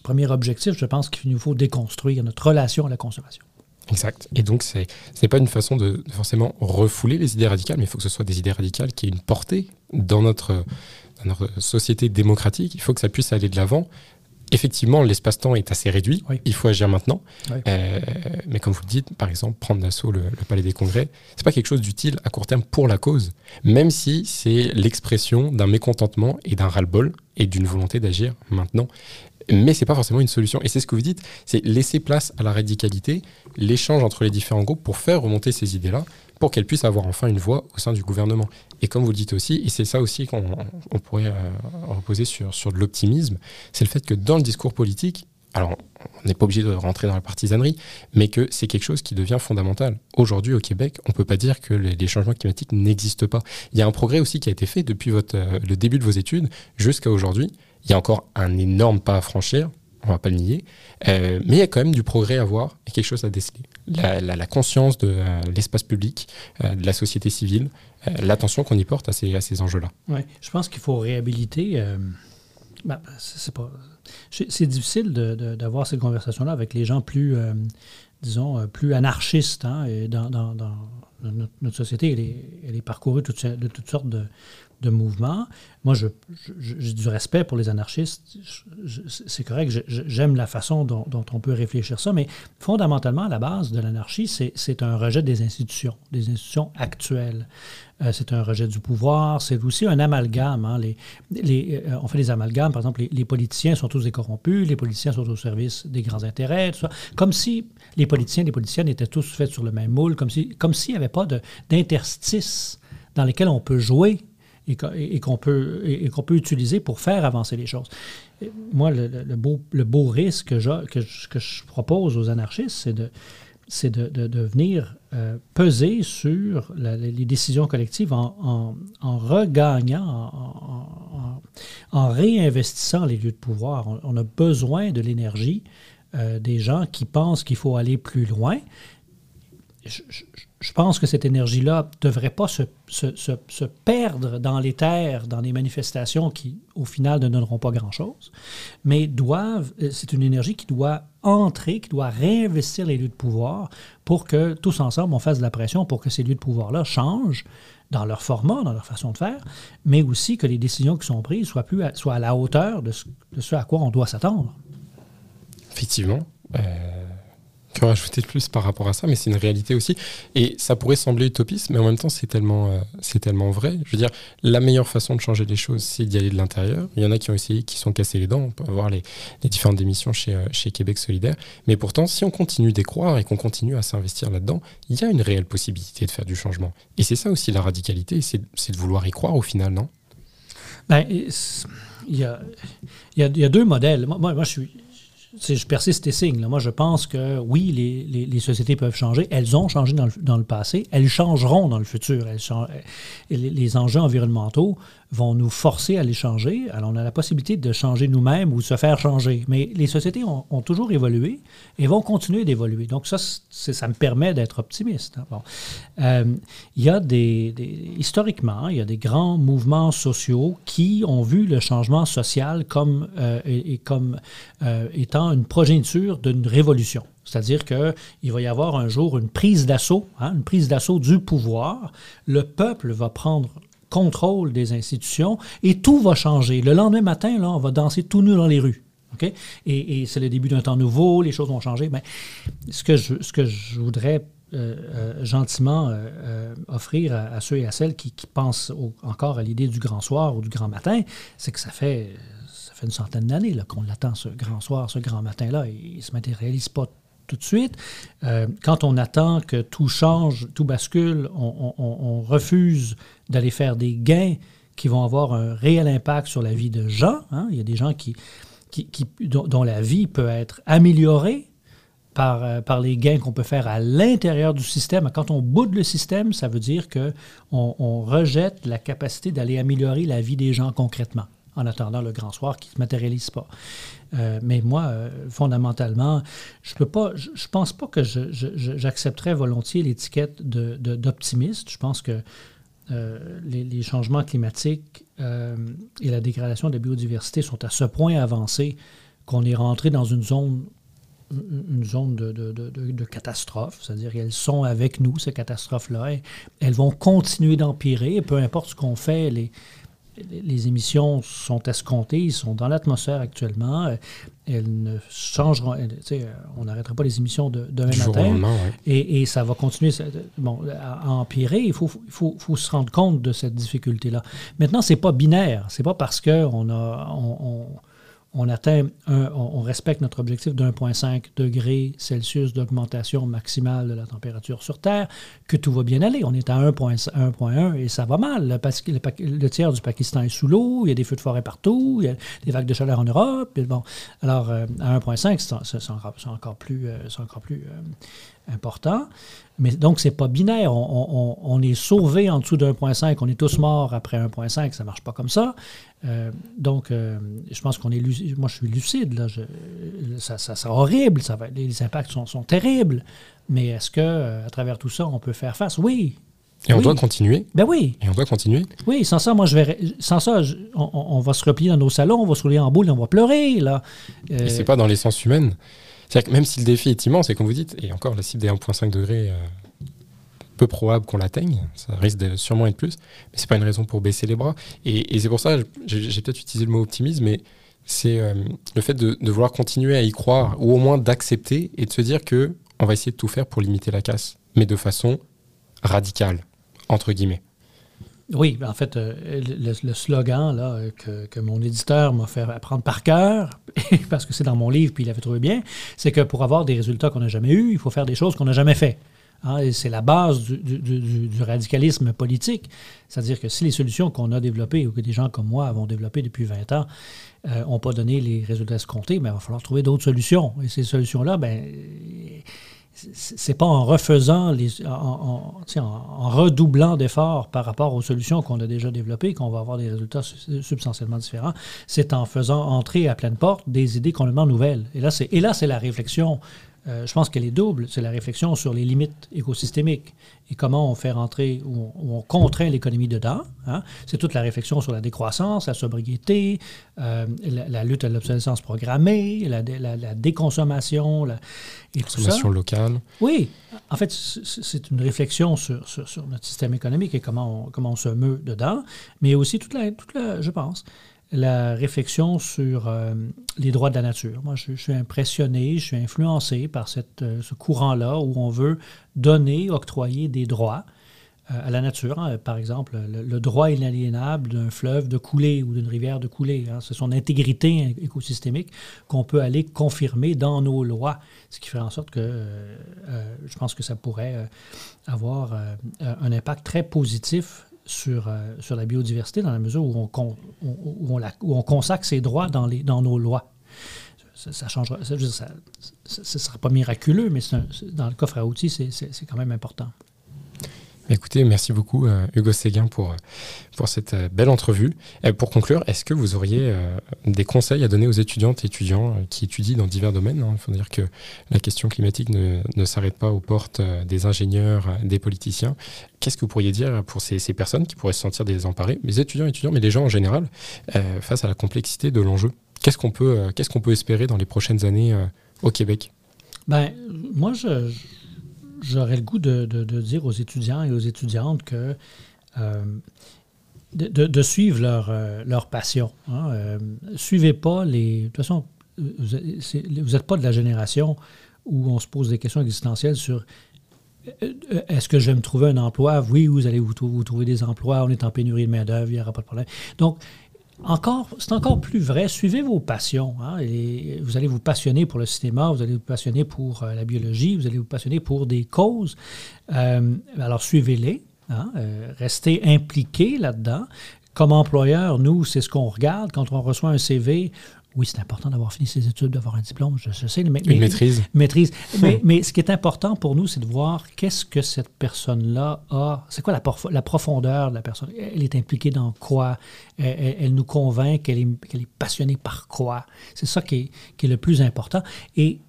premier objectif, je pense qu'il nous faut déconstruire notre relation à la consommation. Exact. Et donc, ce n'est pas une façon de, forcément refouler les idées radicales, mais il faut que ce soit des idées radicales qui aient une portée dans notre, dans notre société démocratique. Il faut que ça puisse aller de l'avant effectivement, l'espace-temps est assez réduit. Il faut agir maintenant. Euh, mais comme vous le dites, par exemple, prendre d'assaut le, Palais des Congrès, c'est pas quelque chose d'utile à court terme pour la cause, même si c'est l'expression d'un mécontentement et d'un ras-le-bol et d'une volonté d'agir maintenant. Mais c'est pas forcément une solution. Et c'est ce que vous dites, c'est laisser place à la radicalité, l'échange entre les différents groupes pour faire remonter ces idées-là, pour qu'elles puissent avoir enfin une voix au sein du gouvernement. Et comme vous le dites aussi, et c'est ça aussi qu'on pourrait euh, reposer sur, sur de l'optimisme, c'est le fait que dans le discours politique, alors on n'est pas obligé de rentrer dans la partisanerie, mais que c'est quelque chose qui devient fondamental. Aujourd'hui au Québec, on ne peut pas dire que les, changements climatiques n'existent pas. Il y a un progrès aussi qui a été fait depuis euh, le début de vos études jusqu'à aujourd'hui. Il y a encore un énorme pas à franchir, on ne va pas le nier, euh, mais il y a quand même du progrès à voir et quelque chose à déceler. La, conscience de l'espace public, de la société civile, euh, l'attention qu'on y porte à ces, à ces enjeux-là. Oui, je pense qu'il faut réhabiliter. Euh, ben, c'est pas. C'est difficile d'avoir cette conversation-là avec les gens plus, euh, disons, plus anarchistes. Hein, dans, notre, société, elle est, elle est parcourue de toutes sortes de, de mouvement. Moi, j'ai du respect pour les anarchistes. C'est correct, j'aime la façon dont, on peut réfléchir ça, mais fondamentalement, à la base de l'anarchie, c'est un rejet des institutions, des institutions actuelles. Euh, c'est un rejet du pouvoir, c'est aussi un amalgame. Hein. Euh, on fait des amalgames, par exemple, les, politiciens sont tous des corrompus, les politiciens sont au service des grands intérêts. Comme si les politiciens et les politiciennes étaient tous faits sur le même moule, comme s'il comme s'il n'y avait pas d'interstice dans lesquels on peut jouer et, qu'on peut, et, qu'on peut utiliser pour faire avancer les choses. Moi, le, beau, le beau risque que je, que, je propose aux anarchistes, c'est de, c'est de, de, venir euh, peser sur les décisions collectives en, en, regagnant, en, réinvestissant les lieux de pouvoir. On, a besoin de l'énergie euh, des gens qui pensent qu'il faut aller plus loin. je, je pense que cette énergie-là ne devrait pas se, se, se, perdre dans les terres, dans des manifestations qui, au final, ne donneront pas grand-chose, mais doivent, euh, c'est une énergie qui doit entrer, qui doit réinvestir les lieux de pouvoir pour que tous ensemble, on fasse de la pression pour que ces lieux de pouvoir-là changent dans leur format, dans leur façon de faire, mais aussi que les décisions qui sont prises soient, plus à, soient à la hauteur de ce, de ce à quoi on doit s'attendre. Effectivement. Euh que rajouter de plus par rapport à ça, mais c'est une réalité aussi. Et ça pourrait sembler utopiste, mais en même temps, c'est tellement, euh, tellement vrai. Je veux dire, la meilleure façon de changer les choses, c'est d'y aller de l'intérieur. Il y en a qui ont essayé, qui sont cassés les dents. On peut voir les, différentes démissions chez, euh, chez Québec Solidaire. Mais pourtant, si on continue d'y croire et qu'on continue à s'investir là-dedans, il y a une réelle possibilité de faire du changement. Et c'est ça aussi la radicalité, c'est de vouloir y croire au final, non? Ben, il, y a, y a, y a deux modèles. Moi, moi, je suis je persiste et signe. Moi, je pense que oui, les, les, sociétés peuvent changer. Elles ont changé dans le, dans le passé. Elles changeront dans le futur. Les, les enjeux environnementaux vont nous forcer à les changer. Alors, on a la possibilité de changer nous-mêmes ou de se faire changer. Mais les sociétés ont, toujours évolué et vont continuer d'évoluer. Donc, ça, ça me permet d'être optimiste. Hein. Bon. Euh, il y a des, Historiquement, il y a des grands mouvements sociaux qui ont vu le changement social comme, euh, et, comme euh, étant une progéniture d'une révolution. C'est-à-dire qu'il va y avoir un jour une prise d'assaut, hein, une prise d'assaut du pouvoir. Le peuple va prendre contrôle des institutions et tout va changer. Le lendemain matin, là, on va danser tout nu dans les rues. Et, c'est le début d'un temps nouveau, les choses vont changer. Mais ce que je, ce que je voudrais euh, euh, gentiment euh, offrir à, ceux et à celles qui, pensent encore à l'idée du grand soir ou du grand matin, c'est que ça fait, ça fait une centaine d'années qu'on l'attend, ce grand soir, ce grand matin-là, et il ne se matérialise pas tout de suite. Euh, quand on attend que tout change, tout bascule, on, refuse d'aller faire des gains qui vont avoir un réel impact sur la vie de gens. Hein. Il y a des gens qui, dont, la vie peut être améliorée par, euh, par les gains qu'on peut faire à l'intérieur du système. Quand on boude le système, ça veut dire qu'on on rejette la capacité d'aller améliorer la vie des gens concrètement en attendant le grand soir qui ne se matérialise pas. Euh, mais moi, euh, fondamentalement, je peux pas, je, pense pas que j'accepterais volontiers l'étiquette d'optimiste. Je pense que euh, les, changements climatiques et la dégradation de la biodiversité sont à ce point avancés qu'on est rentré dans une zone une zone de, catastrophe, c'est-à-dire qu'elles sont avec nous, ces catastrophes-là. Elles vont continuer d'empirer, peu importe ce qu'on fait, les émissions sont escomptées, ils sont dans l'atmosphère actuellement. Euh, elles ne changeront. on n'arrêtera pas les émissions de, demain matin. et, ça va continuer bon, à, empirer. Il faut, faut, faut, se rendre compte de cette difficulté-là. Maintenant, ce n'est pas binaire. Ce n'est pas parce qu'on a. on, on atteint, on, respecte notre objectif de 1,5 degré Celsius d'augmentation maximale de la température sur Terre, que tout va bien aller. On est à 1,1 et ça va mal. Que le, tiers du Pakistan est sous l'eau, il y a des feux de forêt partout, il y a des vagues de chaleur en Europe. bon, alors, euh, à 1,5, c'est encore, plus, encore plus euh, euh, important. Mais donc, ce n'est pas binaire. On, est sauvé en dessous de 1,5, on est tous morts après 1,5, ça ne marche pas comme ça. Euh, donc, euh, je pense qu'on est lucide. Moi, je suis lucide. Là. ça, ça sera horrible. Ça va, les impacts sont, sont terribles. Mais est-ce que euh, à travers tout ça, on peut faire face? Oui. Et on doit continuer. Ben oui. Et on doit continuer. Oui, sans ça, moi, je vais. Sans ça, on, va se replier dans nos salons, on va se rouler en boule on va pleurer. Là. Et c'est pas dans l'essence humaine. C'est-à-dire que même si le défi est immense, et comme vous dites, et encore la cible des 1,5 degrés peu probable qu'on l'atteigne, ça risque de sûrement être plus, mais c'est pas une raison pour baisser les bras. Et, c'est pour ça, j'ai peut-être utilisé le mot optimisme, mais c'est euh, le fait de, vouloir continuer à y croire, ou au moins d'accepter et de se dire que on va essayer de tout faire pour limiter la casse, mais de façon radicale, entre guillemets. Oui, en fait, euh, le, slogan là, que, mon éditeur m'a fait apprendre par cœur, parce que c'est dans mon livre, puis il avait trouvé bien, c'est que pour avoir des résultats qu'on n'a jamais eus, il faut faire des choses qu'on n'a jamais fait. Hein, c'est la base du, radicalisme politique. C'est-à-dire que si les solutions qu'on a développées, ou que des gens comme moi avons développées depuis 20 ans, n'ont euh, pas donné les résultats escomptés, ben, il va falloir trouver d'autres solutions. Et ces solutions-là, ben, c'est pas en refaisant, les, en, redoublant d'efforts par rapport aux solutions qu'on a déjà développées qu'on va avoir des résultats substantiellement différents. C'est en faisant entrer à pleine porte des idées complètement nouvelles. Et là, c'est la réflexion euh, je pense qu'elle est double. C'est la réflexion sur les limites écosystémiques et comment on fait rentrer ou on, contraint l'économie dedans. Hein. C'est toute la réflexion sur la décroissance, la sobriété, euh, la, lutte à l'obsolescence programmée, la, déconsommation. La, et Consommation locale. Oui. En fait, c'est une réflexion sur, sur, notre système économique et comment on, comment on se meut dedans, mais aussi toute la, toute la je pense, la réflexion sur euh, les droits de la nature. Moi, je, suis impressionné, je suis influencé par euh, ce courant-là où on veut donner, octroyer des droits euh, à la nature. Hein. Par exemple, le, droit inaliénable d'un fleuve de couler ou d'une rivière de couler. Hein. C'est son intégrité écosystémique qu'on peut aller confirmer dans nos lois, ce qui fait en sorte que je pense que ça pourrait avoir un impact très positif sur, euh, sur la biodiversité dans la mesure où on, où on, consacre ses droits dans, les, dans nos lois. Ça, ça changera. Ça ne sera pas miraculeux, mais dans le coffre à outils, c'est quand même important. Écoutez, merci beaucoup euh, Hugo Séguin pour, pour cette euh, belle entrevue. pour conclure, est-ce que vous auriez euh, des conseils à donner aux étudiantes et étudiants qui étudient dans divers domaines hein? Il faut dire que la question climatique ne, ne s'arrête pas aux portes des ingénieurs, des politiciens. Qu'est-ce que vous pourriez dire pour ces, ces, personnes qui pourraient se sentir désemparées, les étudiants, étudiants, mais les gens en général, face à la complexité de l'enjeu? Qu'est-ce qu'on peut, qu'est-ce qu'on peut espérer dans les prochaines années au Québec? Ben, moi, je, j'aurais le goût de, dire aux étudiants et aux étudiantes que euh, de, suivre leur, euh, leur passion. Hein. Euh, suivez pas les. De toute façon, vous n'êtes pas de la génération où on se pose des questions existentielles sur est-ce que je vais me trouver un emploi? Oui, vous allez vous, vous trouver des emplois, on est en pénurie de main-d'œuvre, il n'y aura pas de problème. Donc, encore, c'est encore plus vrai. Suivez vos passions. Hein, et vous allez vous passionner pour le cinéma, vous allez vous passionner pour euh, la biologie, vous allez vous passionner pour des causes. Euh, alors suivez-les. Hein, euh, restez impliqués là-dedans. Comme employeur, nous, c'est ce qu'on regarde quand on reçoit un CV oui, c'est important d'avoir fini ses études, d'avoir un diplôme, je, sais. Mais, Une maîtrise. Maîtrise. mais, ce qui est important pour nous, c'est de voir qu'est-ce que cette personne-là a. C'est quoi la, la, profondeur de la personne? Elle est impliquée dans quoi? Elle, nous convainc qu'elle est, est, passionnée par quoi? C'est ça qui est, qui est le plus important. Et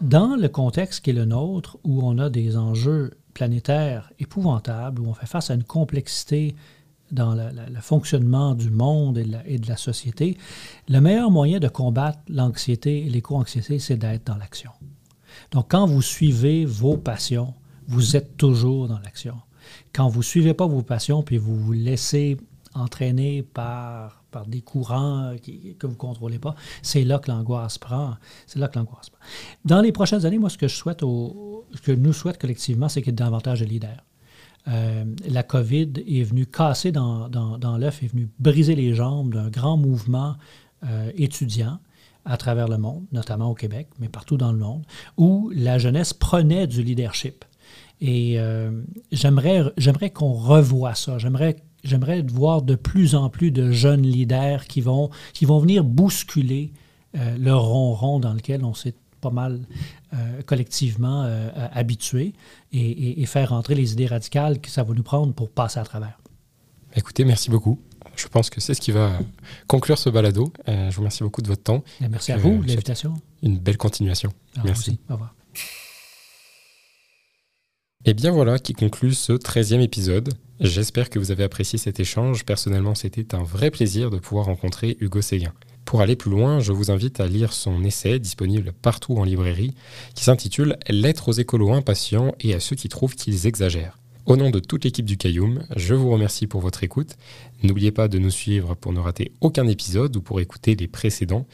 dans le contexte qui est le nôtre, où on a des enjeux planétaires épouvantables, où on fait face à une complexité dans le fonctionnement du monde et de, la, société, le meilleur moyen de combattre l'anxiété et l'éco-anxiété, c'est d'être dans l'action. Donc, quand vous suivez vos passions, vous êtes toujours dans l'action. Quand vous ne suivez pas vos passions, puis vous vous laissez entraîner par, par des courants que vous ne contrôlez pas, c'est là que l'angoisse prend. C'est là que l'angoisse prend. Dans les prochaines années, moi, ce que je souhaite, ce que nous souhaitons collectivement, c'est qu'il y ait davantage de leaders. Euh, la COVID est venue casser dans, dans, l'œuf, est venue briser les jambes d'un grand mouvement euh, étudiant à travers le monde, notamment au Québec, mais partout dans le monde, où la jeunesse prenait du leadership. Et euh, j'aimerais, qu'on revoie ça. J'aimerais, j'aimerais voir de plus en plus de jeunes leaders qui vont, qui vont venir bousculer le ronron dans lequel on s'est pas mal euh, collectivement euh, habitués et, faire rentrer les idées radicales que ça va nous prendre pour passer à travers. Écoutez, merci beaucoup. Je pense que c'est ce qui va conclure ce balado. Euh, je vous remercie beaucoup de votre temps. merci à vous de l'invitation. Une belle continuation. merci. Au revoir. Et bien voilà qui conclut ce 13e épisode. J'espère que vous avez apprécié cet échange. Personnellement, c'était un vrai plaisir de pouvoir rencontrer Hugo Séguin. Pour aller plus loin, je vous invite à lire son essai disponible partout en librairie qui s'intitule Lettres aux écolos impatients et à ceux qui trouvent qu'ils exagèrent. Au nom de toute l'équipe du Cayoum, je vous remercie pour votre écoute. N'oubliez pas de nous suivre pour ne rater aucun épisode ou pour écouter les précédents.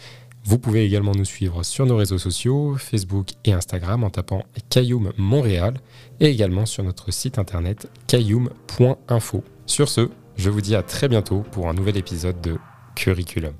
Vous pouvez également nous suivre sur nos réseaux sociaux, Facebook et Instagram en tapant Cayoum Montréal et également sur notre site internet cayoum.info. Sur ce, je vous dis à très bientôt pour un nouvel épisode de Curriculum.